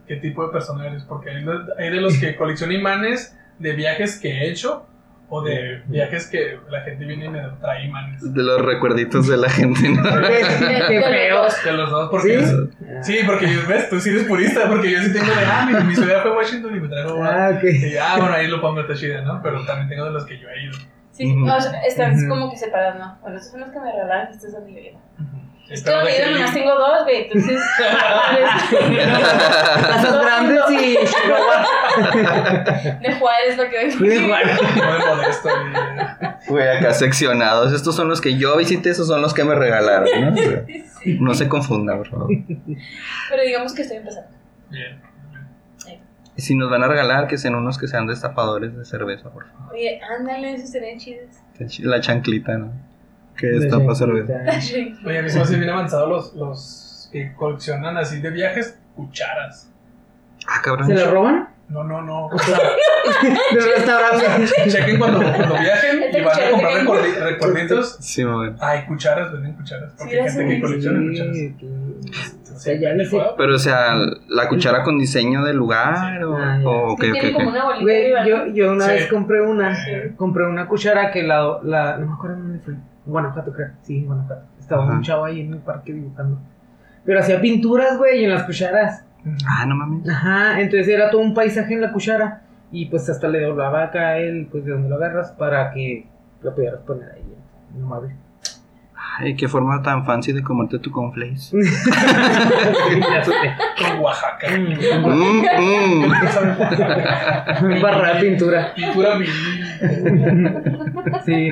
S5: ¿Qué tipo de persona eres? Porque hay, de- hay de los que coleccionan imanes de viajes que he hecho o de viajes que la gente viene y me trae imanes.
S2: De los recuerditos de la gente, ¿no?
S5: De los dos, porque.
S4: ¿Sí?
S5: Sí, porque yo, ves, tú sí eres purista, porque yo sí tengo de, ah, mi, mi ciudad fue Washington y me traigo una.
S4: Ah, ok.
S5: Y, ah, bueno, ahí lo pongo, está chida, ¿no? Pero también tengo de los que yo he ido.
S3: Sí, o sea, están como que separados, ¿no? Bueno, estos son los que me regalaron, estos son de yo. Es que yo
S5: que-
S3: nomás tengo dos, güey, entonces.
S4: Casas grandes y
S3: de Juárez, lo que.
S4: Fui de Juárez.
S5: No de modesto.
S2: Güey, acá seccionados. Estos son los que yo visité, esos son los que me regalaron, ¿no?
S3: Sí.
S2: No se confunda, por favor.
S3: Pero digamos que estoy empezando.
S5: Bien.
S2: Y si nos van a regalar, que sean unos que sean destapadores de cerveza, por favor.
S3: Oye, ándale, esos serían chidos.
S2: La chanclita, ¿no? Que destapa cerveza.
S5: Oye, a mí se me hace bien avanzado los, los que coleccionan así de viajes cucharas.
S2: Ah, cabrón.
S4: ¿Se la roban?
S5: No, no, no.
S4: Del restaurante.
S5: Chequen cuando, cuando viajen y van a comprar recordi- recuerditos.
S2: Sí, güey.
S5: Hay cucharas, venden cucharas. Porque hay
S3: las
S5: gente que colecciona
S4: Sí,
S5: cucharas.
S4: que- O sea, ya.
S2: Pero, o sea, la cuchara con diseño del lugar o,
S4: Ah,
S2: o
S3: Sí, como una
S4: Güey,
S3: arriba.
S4: yo, yo una
S5: Sí.
S4: vez compré una, compré una cuchara que la, la, no me acuerdo dónde fue, Guanajuato creo, sí, en Guanajuato, estaba
S2: Ajá.
S4: un chavo ahí en el parque dibujando, pero hacía pinturas, güey, en las cucharas,
S2: Ah, no mames.
S4: ajá, entonces era todo un paisaje en la cuchara, y pues hasta le doblaba acá él, pues de donde lo agarras, para que lo pudieras poner ahí, no mames.
S2: Ay, qué forma tan fancy de comerte tu
S4: sé.
S5: Con Oaxaca.
S4: Mm,
S2: Mm, mm.
S4: Barra de pintura.
S5: Pintura vinil.
S4: Sí,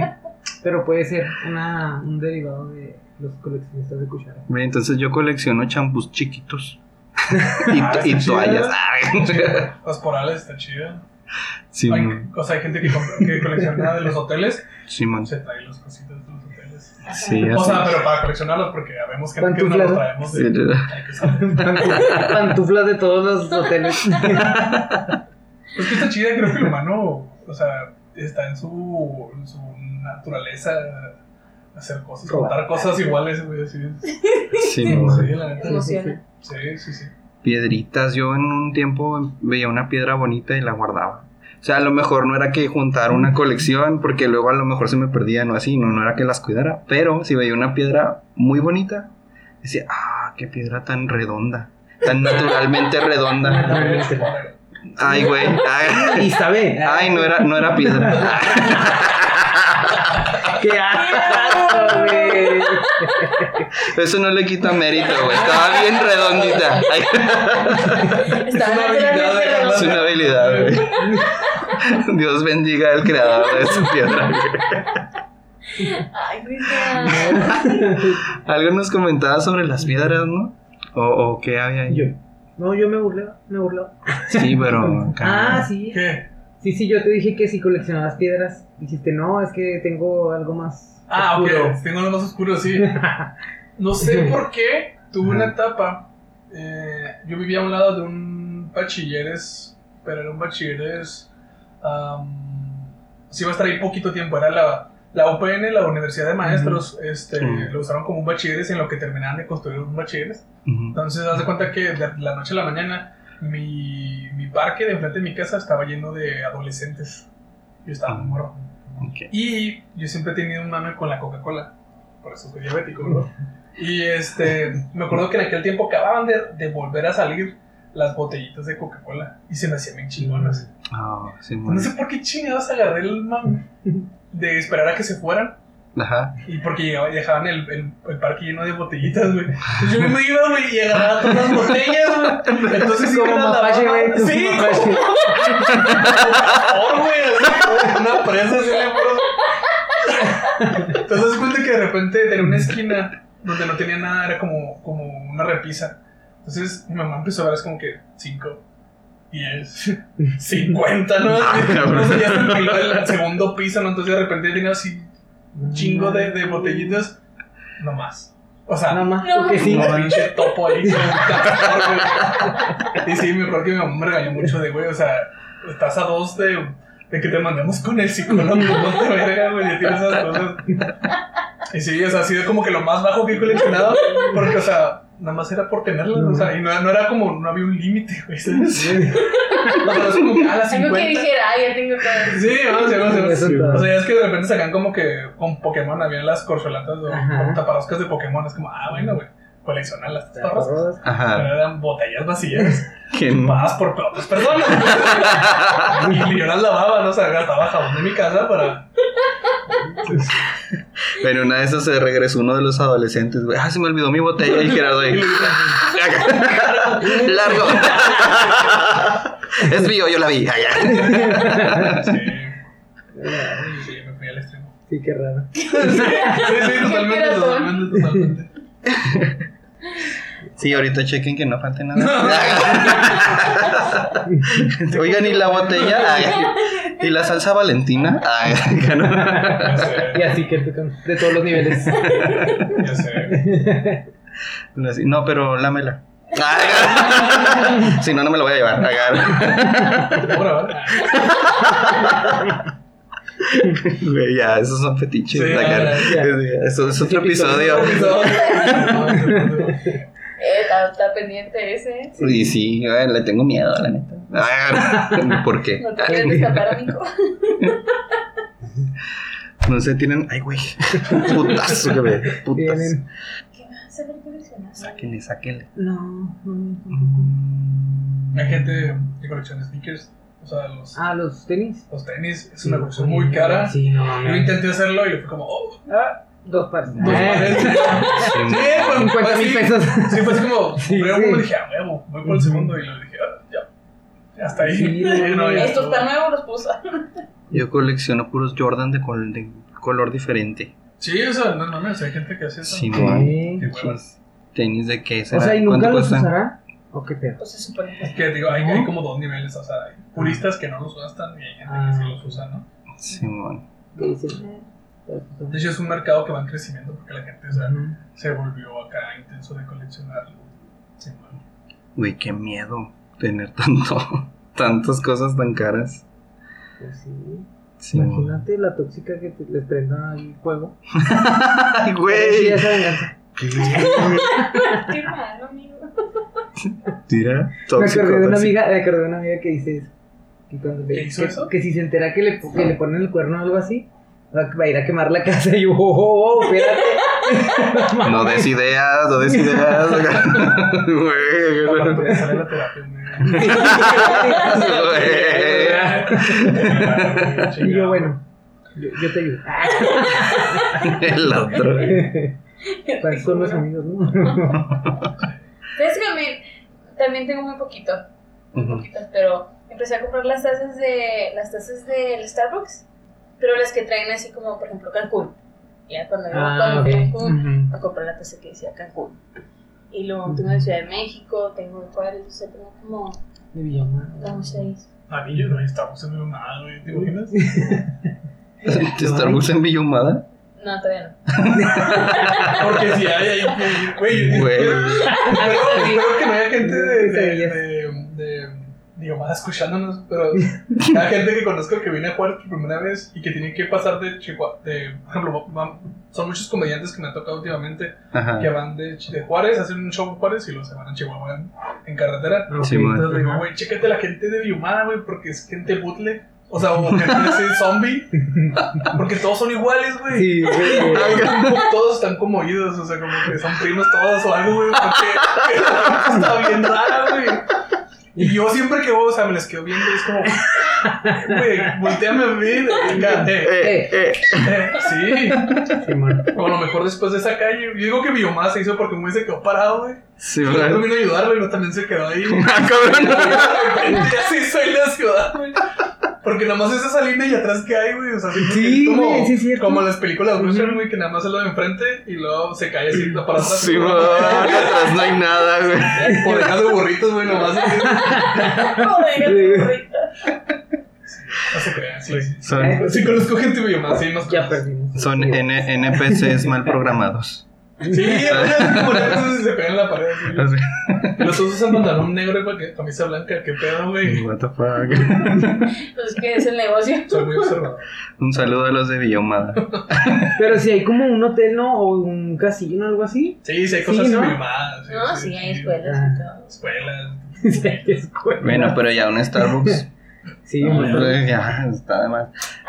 S4: pero puede ser una, un derivado de los coleccionistas de cucharas.
S2: Entonces yo colecciono champús chiquitos. y,
S5: Ah,
S2: y toallas.
S5: Los porales está chido.
S2: Simón.
S5: Hay, o sea, hay gente que, compra- que colecciona de los hoteles.
S2: Simón.
S5: Se trae los cositos de los hoteles.
S2: Sí,
S5: O sea, pero para coleccionarlos, porque vemos gente que no los traemos.
S2: Sí,
S5: De,
S2: sí.
S5: hay que saber.
S4: Pantuflas, pantuflas de todos los hoteles.
S5: Pues que está chida, creo que el humano, o sea, está en su, en su naturaleza hacer cosas,
S4: Robar.
S5: contar cosas iguales, güey, así.
S2: Simón.
S5: Sí, la neta.
S3: Emociona.
S5: Sí, sí, sí.
S2: Piedritas. Yo en un tiempo veía una piedra bonita y la guardaba. O sea, a lo mejor no era que juntar una colección, porque luego a lo mejor se me perdían o así, no, no era que las cuidara. Pero si veía una piedra muy bonita, decía, ah, qué piedra tan redonda, tan naturalmente redonda. Ay, güey. Ay,
S4: Y sabe.
S2: ay, no era, no era piedra.
S4: ¡Qué asco, güey!
S2: Eso no le quita mérito, güey. Estaba bien redondita.
S5: Es una habilidad
S2: es una habilidad, güey. Dios bendiga al creador de esa piedra.
S3: Ay.
S2: Algo nos comentaba sobre las piedras, ¿no? O, o qué había ahí.
S4: Yo. No, yo me burlé, me burlé.
S2: Sí, pero. acá-
S4: Ah, sí.
S5: ¿Qué?
S4: Sí, sí, yo te dije que si coleccionabas piedras. Dijiste, no, es que tengo algo más.
S5: Ah,
S4: oscuro.
S5: ok. Tengo los más oscuros, sí. No sé por qué tuve una etapa. eh, yo vivía a un lado de un bachilleres, pero era un bachilleres. am, sí, iba a estar ahí poquito tiempo. Era la, la UPN, la Universidad de Maestros. este. Lo usaron como un bachilleres en lo que terminaban de construir un bachilleres. Entonces, haz de cuenta que de la noche a la mañana, mi, mi parque de enfrente de mi casa estaba lleno de adolescentes. Yo estaba muy morro. Y yo siempre he tenido un mame con la Coca-Cola. Por eso soy diabético, ¿no? Y este, me acuerdo que en aquel tiempo acababan de, de volver a salir las botellitas de Coca-Cola y se me hacían bien chingonas.
S2: Ah, sí,
S5: No sé por qué chingados agarré el man de esperar a que se fueran.
S2: Ajá.
S5: Y porque llegaba y dejaban el, el, el parque lleno de botellitas, güey. Entonces yo me iba, güey, y agarraba todas las botellas, güey. Entonces sí
S4: Como mapache, güey,
S5: Sí,
S4: mapache.
S5: por güey, así, una presa así puro. Entonces cuenta que de repente tenía una esquina donde no tenía nada, era como, como una repisa. Entonces mi mamá empezó a ver, es como que 5, 10, 50, ¿no?
S2: Ah.
S5: Entonces ya se el segundo piso, ¿no? Entonces de repente tenía así chingo de, de botellitas, no más. O sea,
S4: Nada más,
S3: No.
S4: porque sí.
S5: un pinche topo ahí. Y sí, me acuerdo que mi mamá me regañó mucho de, güey, o sea, estás a dos de, de que te mandemos con el psicólogo, no te verga, güey, tienes esas cosas. Y sí, o sea, ha sido como que lo más bajo que he coleccionado, porque, o sea, nada más era por tenerlas, o sea, y no, no era como, no había un límite, güey, ¿sabes? O sea, es como a las
S3: Algo
S5: 50.
S3: que dijera, ay, ya tengo todo.
S5: Sí, vamos, sí, vamos, sí.
S4: todo.
S5: O sea, es que de repente sacan como que con Pokémon habían las corcholatas o taparroscas de Pokémon. Es como, ah, bueno, güey, estas
S4: Taparroscas.
S5: taparroscas.
S2: Ajá.
S5: Pero eran botellas vacías,
S2: Que no.
S5: chupadas por otras personas. y yo las lavaba, ¿no? O sea, gastaba jabón de mi casa para.
S2: Pero una de esas se regresó uno de los adolescentes, güey. Ah, se me olvidó mi botella y Gerardo ahí. Largo. es mío, yo la vi. Ay.
S5: Sí. Sí, me fui al extremo.
S4: Sí, qué raro.
S5: Sí, sí, totalmente, totalmente, totalmente.
S2: Sí, ahorita chequen que no falte nada. Oigan, ¿y la botella? Ay, ¿Y la salsa valentina?
S4: Y así que de todos los niveles.
S5: ya sé.
S2: No, pero lámela. Si no, no me lo voy a llevar. Agar.
S5: ¿Te puedo grabar?
S2: Güey, ya, esos son fetiches.
S5: Sí, ya,
S2: Eso es otro episodio.
S3: Eh, está, pendiente ese. ¿eh?
S2: Y sí, güey, le tengo miedo, la neta. Ay, ¿Por qué?
S3: No te quieres escapar, amigo.
S2: No sé, tienen. Ay, güey. Putazo que me. Putas.
S4: Tienen.
S3: ¿Qué vas a ver coleccionar?
S2: Sáquenle, sáquenle.
S4: No, no.
S5: Hay gente que colecciona sneakers, o sea, los,
S4: Ah, los tenis.
S5: los tenis, es una colección muy cara.
S4: Sí, no,
S5: Yo intenté hacerlo y fue como, oh,
S4: Ah, dos pares.
S5: dos
S4: Eh,
S5: pares. Sí, pues,
S4: 50
S5: fue
S4: mil
S5: así.
S4: pesos.
S5: Sí, fue así como,
S4: Sí,
S5: compré
S4: sí.
S5: uno y dije, ah, huevo, voy por el segundo y lo dije, ah, ya. Hasta ahí.
S4: Sí,
S5: Sí, no, ya
S3: Estos para nuevos los puso.
S2: Yo colecciono puros Jordan de, col- de color diferente.
S5: Sí, o sea, no mames, hay gente que hace eso.
S2: Sí,
S4: Sí.
S5: huevas.
S2: Tenis de qué
S4: O
S2: será?
S4: sea, ¿y nunca
S2: ¿Cuánto
S4: los usará? ¿O qué pedo?
S3: Pues se supone
S5: Es
S3: que.
S5: digo, hay, como dos niveles, o sea, hay puristas que no los gastan y hay gente
S4: Ah.
S5: que sí los usa, ¿no?
S2: Sí,
S4: los
S5: De hecho, es un mercado que va en crecimiento porque la gente, o sea, se volvió acá intenso de coleccionarlo. Sí.
S2: Güey, qué miedo tener tanto, tantas cosas tan caras.
S4: Pues sí.
S2: Sí, man.
S4: Imagínate la tóxica que te- les prenda el juego.
S2: Ay,
S4: Sí,
S2: güey.
S4: esa venganza.
S3: Qué malo, amigo.
S2: Tira.
S4: Me acordé de una amiga, me acordé de una amiga que dice eso. Que, cuando le-
S5: ¿Qué hizo
S4: que,
S5: eso?
S4: que si se entera que le, que le ponen el cuerno o algo así, va, va a ir a quemar la casa y yo, oh, oh, oh, espérate.
S2: No des ideas, no des ideas. Güey.
S4: y yo, bueno, yo, yo te ayudo.
S2: El otro.
S4: Para son los amigos, ¿no?
S3: ¿Sabes que a mí también tengo muy poquito? Muy
S2: Ujú.
S3: poquitas, pero empecé a comprar las tazas de las tazas del Starbucks, pero las que traen así como, por ejemplo, Cancún. Ya cuando yo
S4: Ah,
S3: cuando a Cancún, me compré la taza que decía Cancún. Y luego tengo de Ciudad de México, tengo de Juárez, o sea, tengo como,
S4: De Villama.
S3: como seis.
S5: A mí yo no estamos en güey, ¿te imaginas?
S2: ¿Starbucks en Villumada?
S3: No, todavía no.
S5: Porque si hay ahí, güey.
S2: Güey.
S5: Espero que no haya gente de, de, de, de, digo, más escuchándonos, pero hay gente que conozco que viene a Juárez por primera vez y que tiene que pasar de Chihuahua, de, por ejemplo, van- son muchos comediantes que me han tocado últimamente
S2: Ajá.
S5: que van de, de Juárez, hacen un show en Juárez y luego se van a Chihuahua en, en carretera.
S2: Sí.
S5: Entonces digo, güey, chécate la gente de Biumada, güey, porque es gente bootleg. O sea, o gente así zombie. Porque todos son iguales, güey.
S4: Sí, güey.
S5: Todos están como oídos, o sea, como que son primos todos o algo, güey. Porque está bien rara, güey. Y yo siempre que voy, o sea, me les quedo viendo y es como, güey, volteame a ver. Venga, eh,
S4: Eh,
S5: eh, sí.
S4: Simón.
S5: O a lo mejor después de esa calle. Yo digo que mi mamá se hizo porque muy se quedó parado, güey.
S2: Sí,
S5: Y yo
S2: ¿verdad?
S5: vino a ayudarlo y no también se quedó ahí.
S2: Ah, cabrón.
S5: ya sí soy la ciudad, güey. Porque nada más es esa línea y atrás que hay, güey. O sea,
S4: Sí,
S5: como,
S4: güey, sí es cierto.
S5: como las películas de Bruce Lee, güey, que nada más es lo de enfrente y luego se cae así para atrás.
S2: Sí, man, atrás no hay nada, güey.
S5: Por dejar de burritos, güey, nomás. así.
S3: Joder, burrita.
S5: No se crean, sí, sí.
S2: Son,
S5: Sí, conozco gente, güey, más, sí, más
S4: Ya perdimos.
S2: son N- NPCs mal programados.
S5: Sí, por eso se pegan en la pared. así. Los dos usan pantalón negro y pa- que- camisa blanca. ¿Qué pedo, güey?
S2: What the fuck.
S3: Pues es que es el negocio.
S5: Soy muy observador.
S2: Un saludo a los de Villahumada.
S4: Pero si hay como un hotel, ¿no? O un casino, algo así.
S5: Sí, sí, hay
S4: Sí,
S5: cosas
S4: ¿no?
S5: filmadas.
S3: No, sí, hay escuelas
S4: Ah.
S3: y todo.
S5: Escuelas.
S4: Sí, hay escuela.
S2: Bueno, pero ya un Starbucks.
S4: Sí,
S5: No,
S2: pues, ya está de más.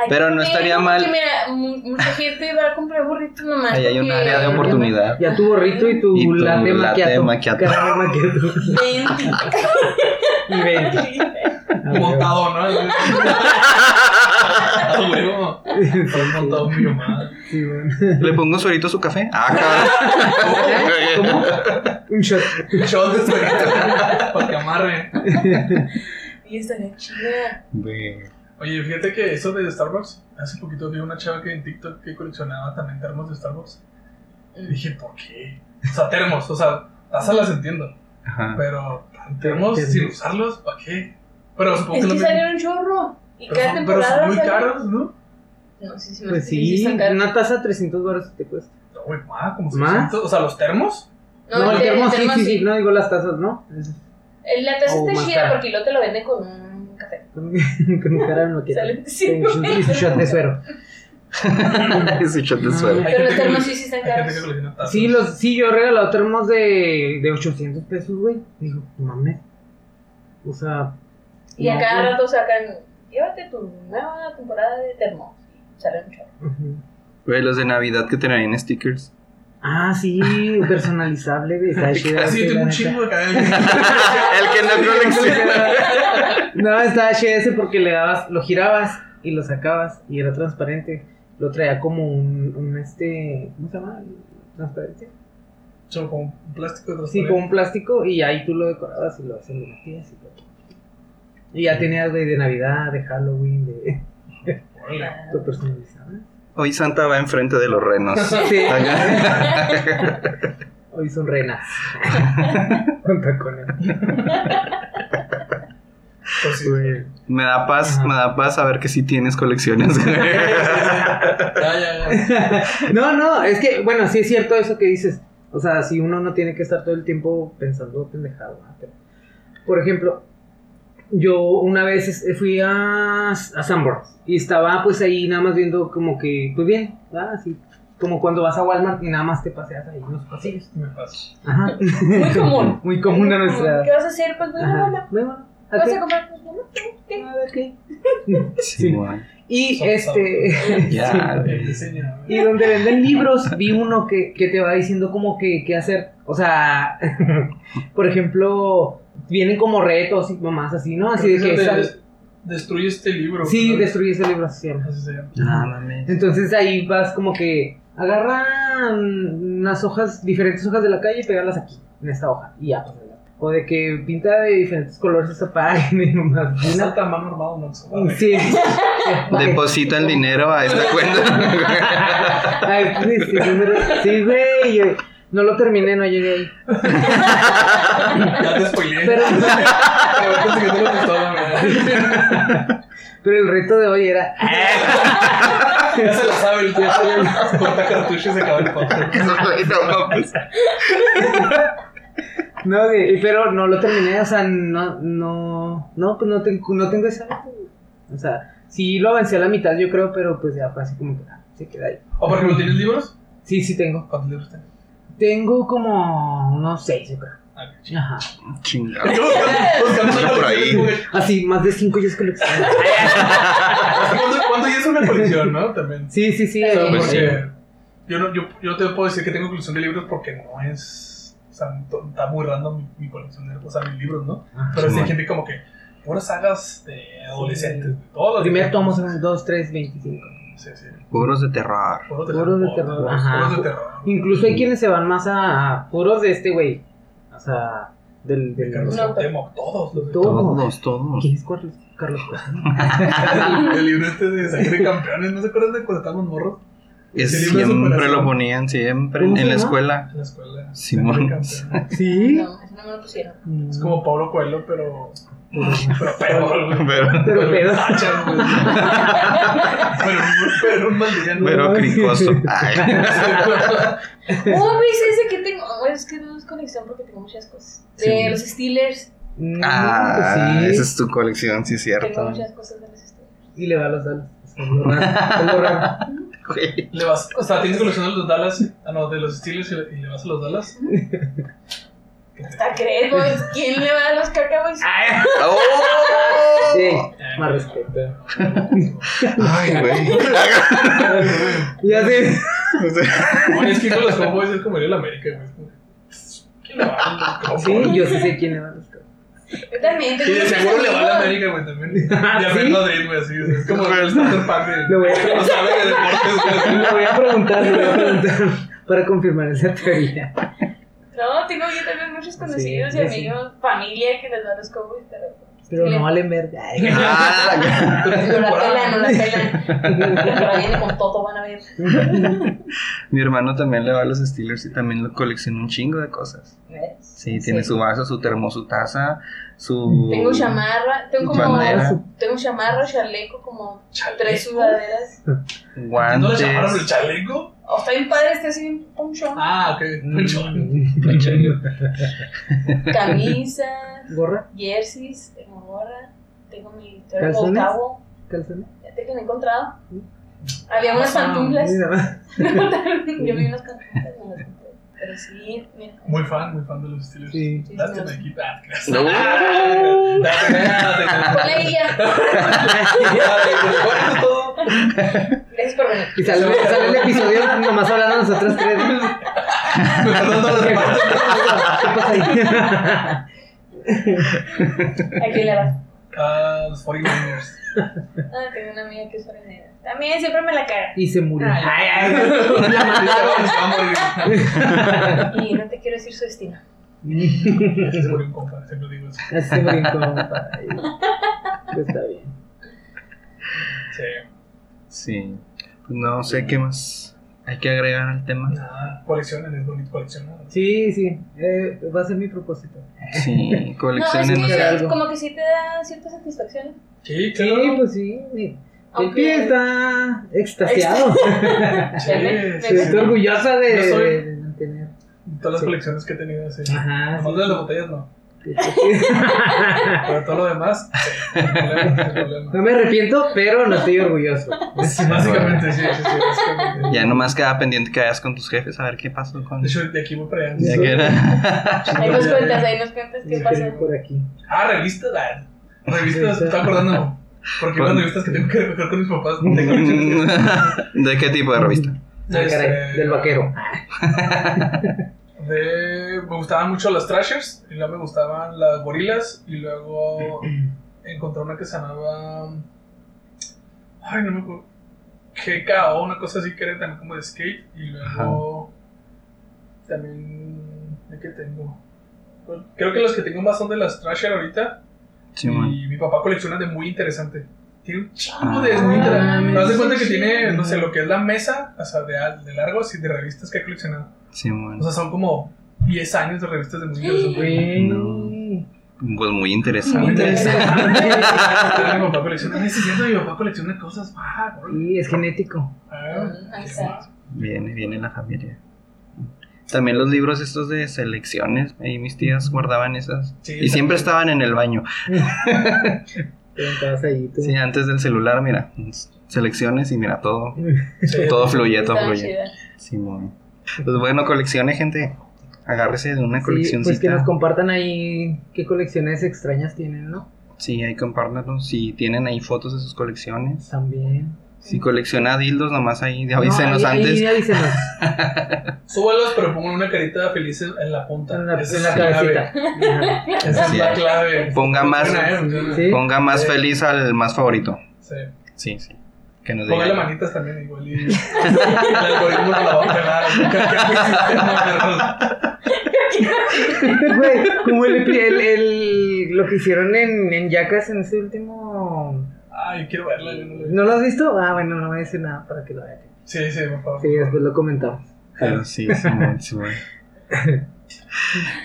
S2: Pero no estaría mal.
S3: porque Mira, mu- mucha gente va a comprar burritos nomás.
S2: Ahí hay un área de oportunidad.
S4: Ya tu gorrito y tu,
S2: Y tu
S4: latte
S2: latte
S4: macchiato.
S3: Venti.
S4: Y vente.
S5: Montado, ¿no?
S2: ¿Le pongo suerito a su café? Ah,
S4: ¿Cómo?
S2: cabrón.
S4: Un shot.
S5: Shot de suegrita para que amarre.
S3: Y estaría chida.
S2: Güey.
S5: Oye, fíjate que eso de Starbucks, hace poquito vi una chava que en TikTok que coleccionaba también termos de Starbucks. Y dije, ¿por qué? O sea, termos, o sea, tazas las entiendo,
S2: Ajá.
S5: pero termos sin usarlos, ¿para qué? Pero supongo
S3: Es
S5: que
S3: que
S5: no
S3: salieron un chorro. Y
S5: pero,
S3: cada
S5: son, pero
S3: temporada.
S5: son muy caros, ¿no?
S3: No, sí, sí,
S4: Pues sí, una taza 300 baros te cuesta.
S5: No, güey, más, como
S4: ¿Más?
S5: 600. O sea, los termos.
S4: No, el
S3: te-
S4: termo sí,
S3: termo
S4: sí, sí. No digo las tazas, ¿no? Es-
S3: El- La taza
S4: O
S3: está chida
S4: cara.
S3: porque luego te lo venden con un café.
S4: Con, un caramel macchiato.
S3: Sale 25
S4: Con su- Y su shot de suero.
S2: Ese shot de suelo.
S5: Hay
S3: Pero los
S5: que
S3: termos sí, sí están caros.
S5: que.
S4: Sí, los, sí, yo he regalado termos de, de 800 pesos, güey. Digo, no mames. O sea.
S3: Y a
S4: no,
S3: cada rato sacan, llévate tu nueva temporada de termos. Y Sale un chorro.
S2: Güey, los de Navidad que traen stickers.
S4: Ah, sí, personalizable, güey. Está chida, sí,
S5: tengo un chingo acá.
S2: El que no colecciona.
S4: No, estaba chido ese porque le dabas, lo girabas y lo sacabas y era transparente. Lo traía como un, un este, ¿cómo se llama? Transparencia.
S5: Son como un plástico
S4: Sí, como un plástico y ahí tú lo decorabas y lo hacías, lo metías y lo... Y ya tenías, güey, de Navidad, de Halloween, de... Lo personalizabas.
S2: Hoy Santa va enfrente de los renos.
S4: Sí. Hoy son renas. Con tacones.
S5: Pues sí.
S2: Me da paz,
S4: Ajá.
S2: me da paz saber que sí tienes colecciones.
S4: No, no, es que, bueno, sí es cierto eso que dices. O sea, si uno no tiene que estar todo el tiempo pensando pendejado. por ejemplo, yo una vez es- fui a, a Sanborns y estaba pues ahí nada más viendo como que, pues bien, ¿verdad? Así, como cuando vas a Walmart y nada más te paseas ahí en los pasillos.
S5: Me pasa.
S4: Ajá.
S3: Muy común.
S4: Muy común a nuestra...
S3: ¿Qué vas a hacer? Pues bueno,
S4: Ajá.
S3: bueno. ¿Qué vas a comprar? Pues bueno, ¿qué?
S4: A ver, ¿qué?
S2: Sí.
S4: Y
S5: Son
S4: este...
S2: Ya,
S5: diseño.
S4: Y donde venden libros, vi uno que, que te va diciendo como que qué hacer. O sea, por ejemplo, vienen como retos y mamás así, ¿no? Así de que...
S5: de-
S4: sal-
S5: Destruye este libro.
S4: Sí,
S5: ¿no?
S4: destruye ese libro, así
S2: mames.
S4: Entonces ahí vas como que agarran unas hojas, diferentes hojas de la calle y pegarlas aquí, en esta hoja, y ya. O de que pinta de diferentes colores esta página y nomás.
S5: Es
S4: Una-
S5: Santa mano armado, no.
S4: Sí.
S2: Deposita el dinero a esta cuenta.
S4: Ay, pues, sí, güey. No lo terminé, no llegué ahí.
S5: Ya te spoileé.
S4: Pero-
S5: Pero lo
S4: el reto de hoy era.
S5: Ya se la sabe el tío. Corta cartucho y se acaba el podcast.
S2: No mames.
S4: No, pero no lo terminé, o sea, no, no, no, pues no, tengo no tengo esa. O sea, sí lo avancé a la mitad, yo creo, pero pues ya fue así como que ah, se queda ahí.
S5: ¿O por ejemplo tienes libros?
S4: Sí, sí tengo.
S5: ¿Cuántos libros tienes?
S4: Tengo como unos seis, yo creo.
S5: Ah.
S4: Ajá.
S2: Chingado. Por ahí.
S4: Así, más de cinco ya es colección.
S5: ¿Cuándo, ya es una colección, no? También.
S4: Sí, sí, sí.
S2: Pues sí.
S5: Porque yo, no, yo, yo te puedo decir que tengo colección de libros porque no es. O sea, está muy random mi, mi colección de o sea, mis libros, ¿no?
S4: Ajá.
S5: Pero sí hay gente como que. Puras sagas de adolescentes. de Todos los
S4: Primer tomo son 2, 3, 25.
S5: Sí, sí.
S2: Puros de terror.
S5: Puros de
S4: Puros de
S5: terror.
S4: ajá.
S5: Puros de terror.
S4: Incluso hay quienes se van más a, puros de este güey. O sea, del.
S5: De
S4: del
S5: Carlos
S3: No,
S5: Cuauhtémoc, todos los de
S4: Todo.
S2: Todos, todos.
S4: ¿Quién es Carlos? Carlos Cuauhtémoc?
S5: el, el libro este de Sangre de Campeones, ¿no se acuerdan de cuando estábamos morros?
S2: Es-
S5: Ese
S2: siempre lo ponían, siempre.
S4: ¿Cómo
S2: En la escuela.
S5: En la escuela.
S2: Simón.
S4: ¿Sí?
S3: No, eso no me lo pusieron.
S5: Es como Pablo Coelho, pero.
S4: Pero,
S5: Pero peor, güey.
S2: Pero,
S4: pero
S5: pero, pero un mal día, ¿no?
S2: pero cricoso. Ay.
S3: Oh, güey, ¿sabes de qué tengo? Oh, es que no es conexión porque tengo muchas cosas. De
S2: Sí.
S3: los Steelers.
S4: Mm,
S2: Ah,
S4: sí.
S2: esa es tu colección, sí,
S3: Tengo
S2: cierto.
S3: muchas cosas de los Steelers.
S4: Y le va a los Dallas. Es lo raro.
S2: Güey.
S5: Le vas, o sea, tienes colección de los Dallas, ah, no, de los Steelers y le, y le vas a los Dallas.
S3: Hasta crees, güey. ¿Quién le va a los Cowboys?
S2: ¡Oh!
S4: Sí, más respeto.
S2: Ay, güey.
S4: Ya sé.
S5: Es que con los Cowboys es como ir a la América, güey. ¿Quién le va a los Cowboys?
S4: Sí, yo sí sé quién le va a los Cowboys.
S3: Yo también
S5: Y de seguro le va a la. América, güey, también. Y
S4: ¿Ah,
S5: a? Real Madrid, güey, así. Es como el starter pack.
S4: Le voy a-
S5: No sabe de deportes, güey.
S4: Le voy a preguntar, le voy a preguntar para confirmar esa teoría.
S3: No, tengo yo también muchos conocidos
S4: Sí,
S3: y amigos, familia que les va a los Cowboys, pero.
S4: Pero
S3: le-
S4: no valen verga.
S2: Ah.
S3: No la pelan, no la pelan. Pero viene con todo, van a ver.
S2: Mi hermano también le va a los Steelers y también lo colecciona un chingo de cosas.
S3: ¿Ves?
S2: Sí, tiene su vaso, su termo, su taza, su.
S3: Tengo chamarra, tengo como.
S2: Bandera.
S3: Tengo chamarra, chaleco, como
S5: Chaleco.
S3: tres sudaderas.
S5: ¿No le llamaron el
S2: Guantes.
S5: chaleco?
S3: Oh, está bien padre, está así bien ponchón.
S5: Ah, ok.
S4: Mm.
S3: Camisas,
S4: ¿Gorra?
S3: jerseys, tengo gorra, tengo mi turbo
S4: ¿Calzones?
S3: cabo.
S4: ¿Calzones?
S3: Que no he encontrado. Había unas pantuflas.
S4: Mira,
S3: Yo vi unas pantuflas, las. Pero sí, mira.
S5: Muy fan, muy fan de los Steelers.
S4: Sí.
S5: Ah, gracias.
S2: No.
S5: Todo.
S3: Gracias por venir.
S4: Y sale, sale el episodio nomás hablando nosotros tres.
S5: Me están dando las partes.
S4: ¿Qué pasa ahí?
S3: ¿A quién le vas?
S5: Ah, los 49ers.
S3: Ah, tengo una amiga que es forenera. También siempre me la caga.
S4: Y se murió.
S5: Ay,
S4: Ay, ay, la
S5: se va-
S4: mataron.
S5: se va a morir.
S3: Y no te quiero decir su destino.
S5: Se murió un compa, siempre digo eso.
S4: Se murió compa. Ay, pues Está bien.
S5: Sí.
S2: Sí. Pues no sé qué más hay que agregar al tema.
S5: Nada, coleccionen, es bonito coleccionar.
S4: Sí, sí. eh, va a ser mi propósito.
S2: Sí,
S3: No, es
S2: colecciones.
S3: que
S4: sé. algo.
S3: como que sí te da cierta satisfacción.
S5: Sí,
S4: Sí,
S5: claro.
S4: pues sí. mi- El
S3: Aunque-
S4: pie está extasiado.
S5: Sí, sí,
S4: Estoy
S5: sí.
S4: orgullosa de,
S5: soy-
S4: de mantener.
S5: Todas las
S4: Sí.
S5: colecciones que he tenido, sí.
S4: Ajá. Sí.
S5: de las botellas no.
S4: Sí.
S5: Pero todo lo demás, sí.
S4: No me arrepiento, pero no estoy orgulloso.
S5: Básicamente, sí, sí, sí, básicamente.
S2: Ya nomás queda pendiente que vayas con tus jefes a ver qué pasó con.
S5: De hecho, de aquí voy para allá.
S2: Ya que era.
S3: Ahí nos cuentas, ahí nos cuentas qué pasó.
S4: por aquí.
S5: Ah, revistas, ah, revistas, me estaba acordando. Porque unas revistas que tengo que recoger con mis papás de colecciones.
S2: ¿De qué tipo de revista?
S4: Ah, caray,
S5: Este,
S4: del vaquero.
S5: De, me gustaban mucho las Thrashers, y luego me gustaban las Gorilas, y luego encontré una que se llamaba. Ay, no me acuerdo. GKO, una cosa así que era también como de skate, y luego. También. ¿De qué tengo? Creo que los que tengo más son de las Thrasher ahorita,
S2: Sí, man.
S5: y mi papá colecciona de muy interesante. Tiene un chingo de
S2: Ah,
S5: muy interesante. ¿Te das
S3: sí,
S5: cuenta que
S3: sí.
S5: tiene, no sé, lo que es la mesa, o sea, de, al- de largos y de revistas que ha coleccionado?
S2: Sí, man.
S5: O sea, son como 10 años de revistas de muy interesantes.
S4: Güey.
S2: Pues muy interesante.
S5: Muy interesante.
S3: interesante.
S5: mi papá colecciona. Ay, sí, siento que mi papá colecciona cosas. Ah,
S4: Sí, es genético.
S5: ah.
S3: Está.
S2: Viene, viene la familia. También los libros estos de selecciones, ahí mis tías guardaban esas.
S5: Sí,
S2: Y siempre estaban en el baño.
S4: Ahí tú.
S2: Sí, antes del celular, mira, selecciones y mira, todo,
S5: Sí.
S2: todo fluye, todo fluye.
S3: chida.
S2: Simón. Pues bueno, coleccione, gente. Agárrese de una
S4: Sí,
S2: coleccioncita.
S4: pues que nos compartan ahí qué colecciones extrañas tienen, ¿no?
S2: Sí, ahí compártanos. Si tienen ahí fotos de sus colecciones.
S4: También.
S2: Si colecciona dildos, nomás ahí
S4: No,
S2: avísenos
S4: ahí-
S2: antes.
S4: ahí avísenos.
S5: Súbalos, pero pongan una carita feliz en la punta.
S4: En la,
S5: Esa
S4: en
S5: es
S4: la
S5: clave.
S4: cabecita.
S5: Esa es la clave.
S2: Ponga más-.
S4: Sí.
S2: Ponga más
S5: Sí.
S2: feliz al más favorito.
S5: Sí.
S2: Sí, sí. Que nos
S5: Póngale
S2: diga.
S5: manitas también, igual. Y el algoritmo no la va a pegar.
S4: Güey, como el, el, el- lo que hicieron en, en Jackass en ese último.
S5: Ay, quiero verla. yo no la.
S4: ¿No lo has visto? Ah, bueno, no voy a decir nada para que lo vean.
S5: Sí, sí, por favor.
S4: Sí, después lo comentamos.
S2: Pero sí, Simón, Simón.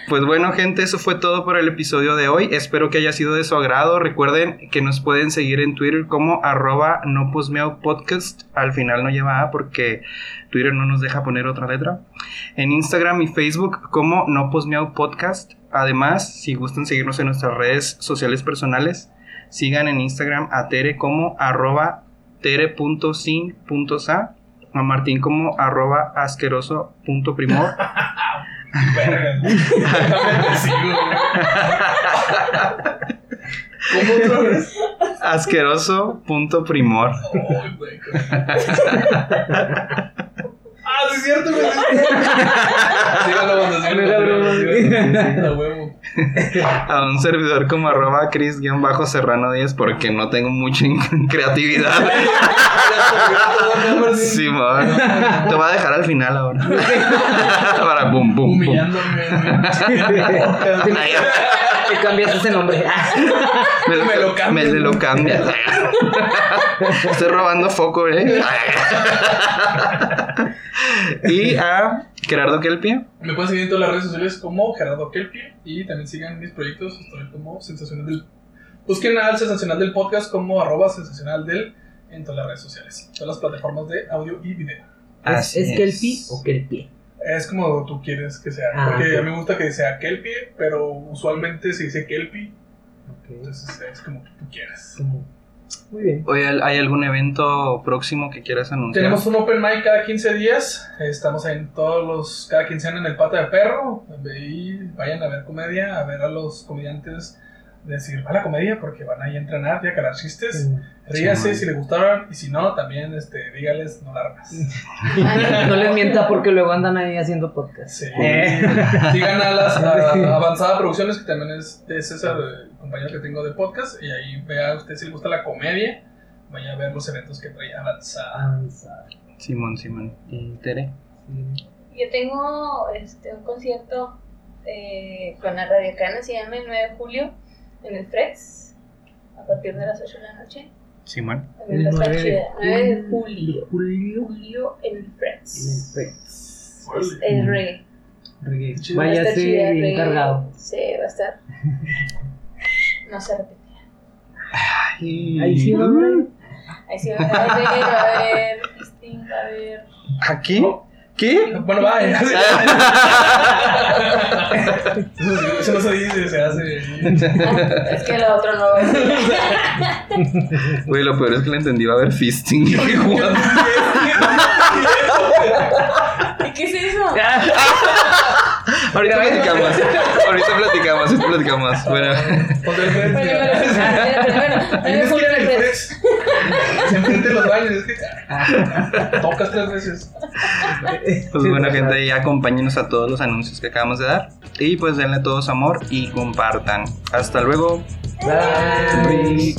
S2: Pues bueno, gente, eso fue todo por el episodio de hoy. Espero que haya sido de su agrado. Recuerden que nos pueden seguir en Twitter como arroba no podcast. Al final no lleva A porque Twitter no nos deja poner otra letra. En Instagram y Facebook como no podcast. Además, si gustan seguirnos en nuestras redes sociales personales, sigan en Instagram a Tere como arroba tere.sin.sa, a Martín como arroba asqueroso.primor.
S5: ¿Cómo otra vez?
S2: asqueroso.primor.
S5: Ay, güey. Ah, sí es cierto, güey. A
S2: un servidor como arroba Chris-Serrano 10 porque no tengo mucha creatividad. Simón. Te voy a dejar al final ahora. Para boom, boom, boom.
S5: Humillándome, güey.
S2: Ay,
S4: Te cambias ese nombre.
S2: me,
S5: Me lo cambias,
S2: Me lo cambias. Estoy robando foco, ¿eh? y a Gerardo Kelpie.
S5: Me pueden seguir en todas las redes sociales como Gerardo Kelpie y también sigan mis proyectos. Estoy como Sensacional del. Busquen al Sensacional del Podcast como arroba sensacional del en todas las redes sociales. Todas las plataformas de audio y video.
S4: ¿Es,
S2: Así
S4: ¿Es Kelpie o Kelpie?
S5: Es como tú quieres que sea.
S4: Ah,
S5: porque a mí me gusta que sea Kelpie, pero usualmente se dice Kelpie. Entonces es como tú quieras.
S4: Como- Muy bien.
S2: Oye, ¿hay algún evento próximo que quieras anunciar?
S5: Tenemos un open mic cada 15 días. Estamos en todos los. Cada quincena en el Pata de Perro. Y vayan a ver comedia, a ver a los comediantes. Decir, va a la comedia porque van ahí a entrenar y a calar chistes. Ríase
S2: Sí,
S5: si les gustaron. Y si no, también este, dígales no largas.
S4: No les mienta porque luego andan ahí haciendo podcast.
S5: Sí.
S4: Eh.
S5: Sigan a las a Avanzada Producciones, que también es de César, el compañero que tengo de podcast. Y ahí vea usted si le gusta la comedia. Vaya a ver los eventos que trae Avanzada.
S4: Avanzar.
S2: Simón, Simón. ¿Y Tere?
S4: Sí.
S3: Yo tengo este, un concierto eh, con la Radio Cana, se llama el 9 de julio, en el Frex, a partir de las 8 de la noche.
S2: Simón.
S3: También va a estar chida. 9 de julio.
S4: Julio.
S3: Julio en el Frex.
S4: Frex.
S3: Es, es reggae.
S4: Reggae. Vaya
S3: estar
S4: sí,
S3: chida,
S4: bien
S3: reggae.
S4: cargado.
S3: Sí, va a estar. No se repetirá.
S4: Ahí sí va a haber.
S3: Ahí sí va a haber, va a haber, Sting, va a haber.
S2: ¿Aquí? ¿Qué?
S5: Bueno, vaya. Eso, eso no se dice, se hace.
S3: Es que lo otro no va a decir.
S2: Güey, lo peor es que le entendí. Va a haber fisting.
S3: ¿Y qué es eso?
S2: ahorita platicamos. Ahorita platicamos. Ahorita platicamos. Bueno.
S5: Ponte el frente.
S3: Bueno, bueno, bueno, bueno,
S5: Tienes que ir al. Frex. Se enfrente de los baños. Es que. Tocas tres veces.
S2: Pues bueno, gente, y acompáñenos a todos los anuncios que acabamos de dar. Y pues denle todos amor y compartan. Hasta luego.
S4: Bye.